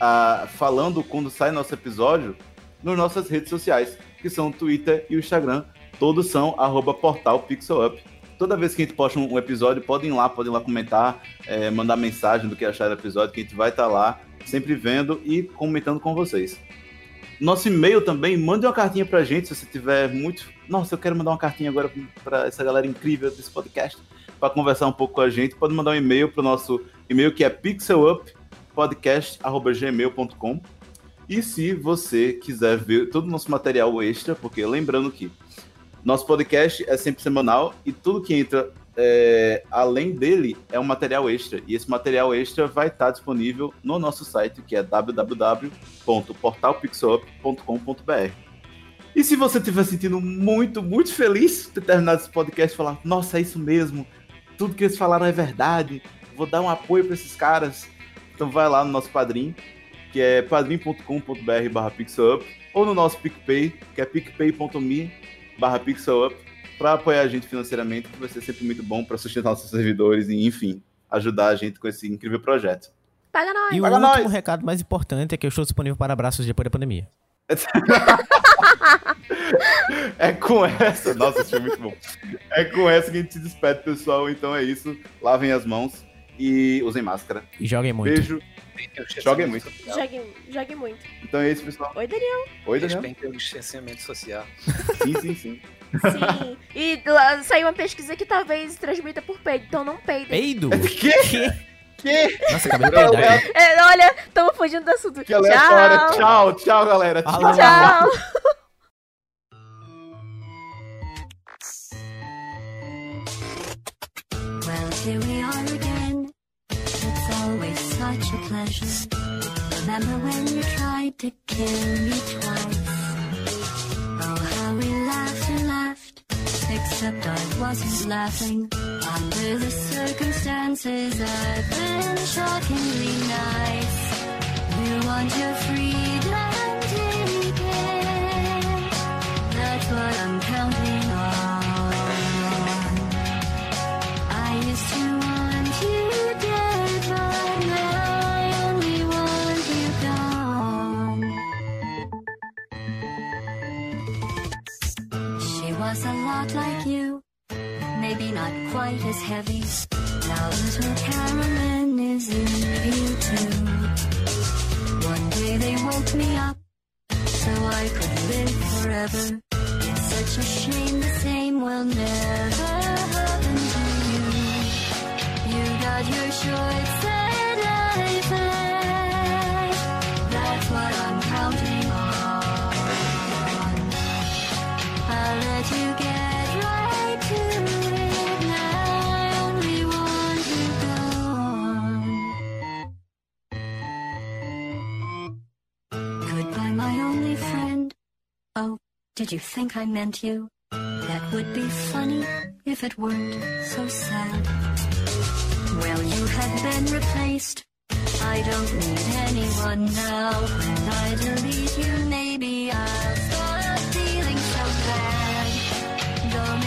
ah, falando quando sai nosso episódio, nas nossas redes sociais, que são o Twitter e o Instagram. Todos são arroba portal PixelUp. Toda vez que a gente posta um episódio, podem ir lá, podem ir lá comentar, é, mandar mensagem do que acharam do episódio, que a gente vai estar lá, sempre vendo e comentando com vocês. Nosso e-mail também, mande uma cartinha pra gente se você tiver muito. Nossa, eu quero mandar uma cartinha agora para essa galera incrível desse podcast, para conversar um pouco com a gente. Pode mandar um e-mail pro nosso e-mail que é pixeluppodcast.gmail.com. E se você quiser ver todo o nosso material extra, porque lembrando que nosso podcast é sempre semanal e tudo que entra é, além dele é um material extra. E esse material extra vai estar disponível no nosso site, que é www.portalpixup.com.br. E se você estiver sentindo muito, muito feliz de ter terminado esse podcast e falar, nossa, é isso mesmo, tudo que eles falaram é verdade, vou dar um apoio para esses caras, então vai lá no nosso padrinho, que é padrim.com.br barra ou no nosso PicPay, que é picpay.me barra pixelup, para apoiar a gente financeiramente, que vai ser sempre muito bom para sustentar nossos servidores e, enfim, ajudar a gente com esse incrível projeto. Paga nós! E o Paga último nós. recado mais importante é que eu estou disponível para abraços depois da pandemia. É com essa. Nossa, isso foi muito bom. É com essa que a gente se despede, pessoal. Então é isso. Lavem as mãos e usem máscara. E joguem muito. Beijo. Joguem muito. Jogue, jogue muito. Então é isso, pessoal. Oi, Daniel. Oi, Daniel. Respeitem o distanciamento social. Sim, sim, sim. Sim. E lá saiu uma pesquisa que talvez transmita por peido, então não peidem. Peido? Que? Que? Que? Nossa, acabei de peidar. É, olha, tamo fugindo do assunto. Que. Tchau. Tchau, tchau, galera. Falou. Tchau. Well, here we are again. Such a pleasure. Remember when you tried to kill me twice? Oh, how we laughed and laughed. Except I wasn't laughing. Under the circumstances, I've been shockingly nice. You want your freedom, take. That's what I'm a lot like you, maybe not quite as heavy. Now little Carolyn is in you too. One day they woke me up, so I could live forever. It's such a shame the same will never happen to you. You got your short set life Oh, did you think I meant you? That would be funny if it weren't so sad. Well, you have been replaced. I don't need anyone now. When I delete you, maybe I'll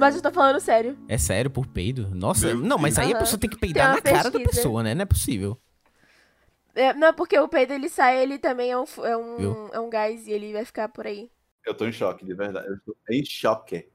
Mas eu tô falando sério. É sério, por peido? Nossa, não, mas aí a Aham. pessoa tem que Tem peidar uma na cara da pesquisa. pessoa, né? Não é possível. É, não, porque o peido ele sai, ele também é um, é, um, Viu? é um gás e ele vai ficar por aí. Eu tô em choque, de verdade. Eu tô em choque.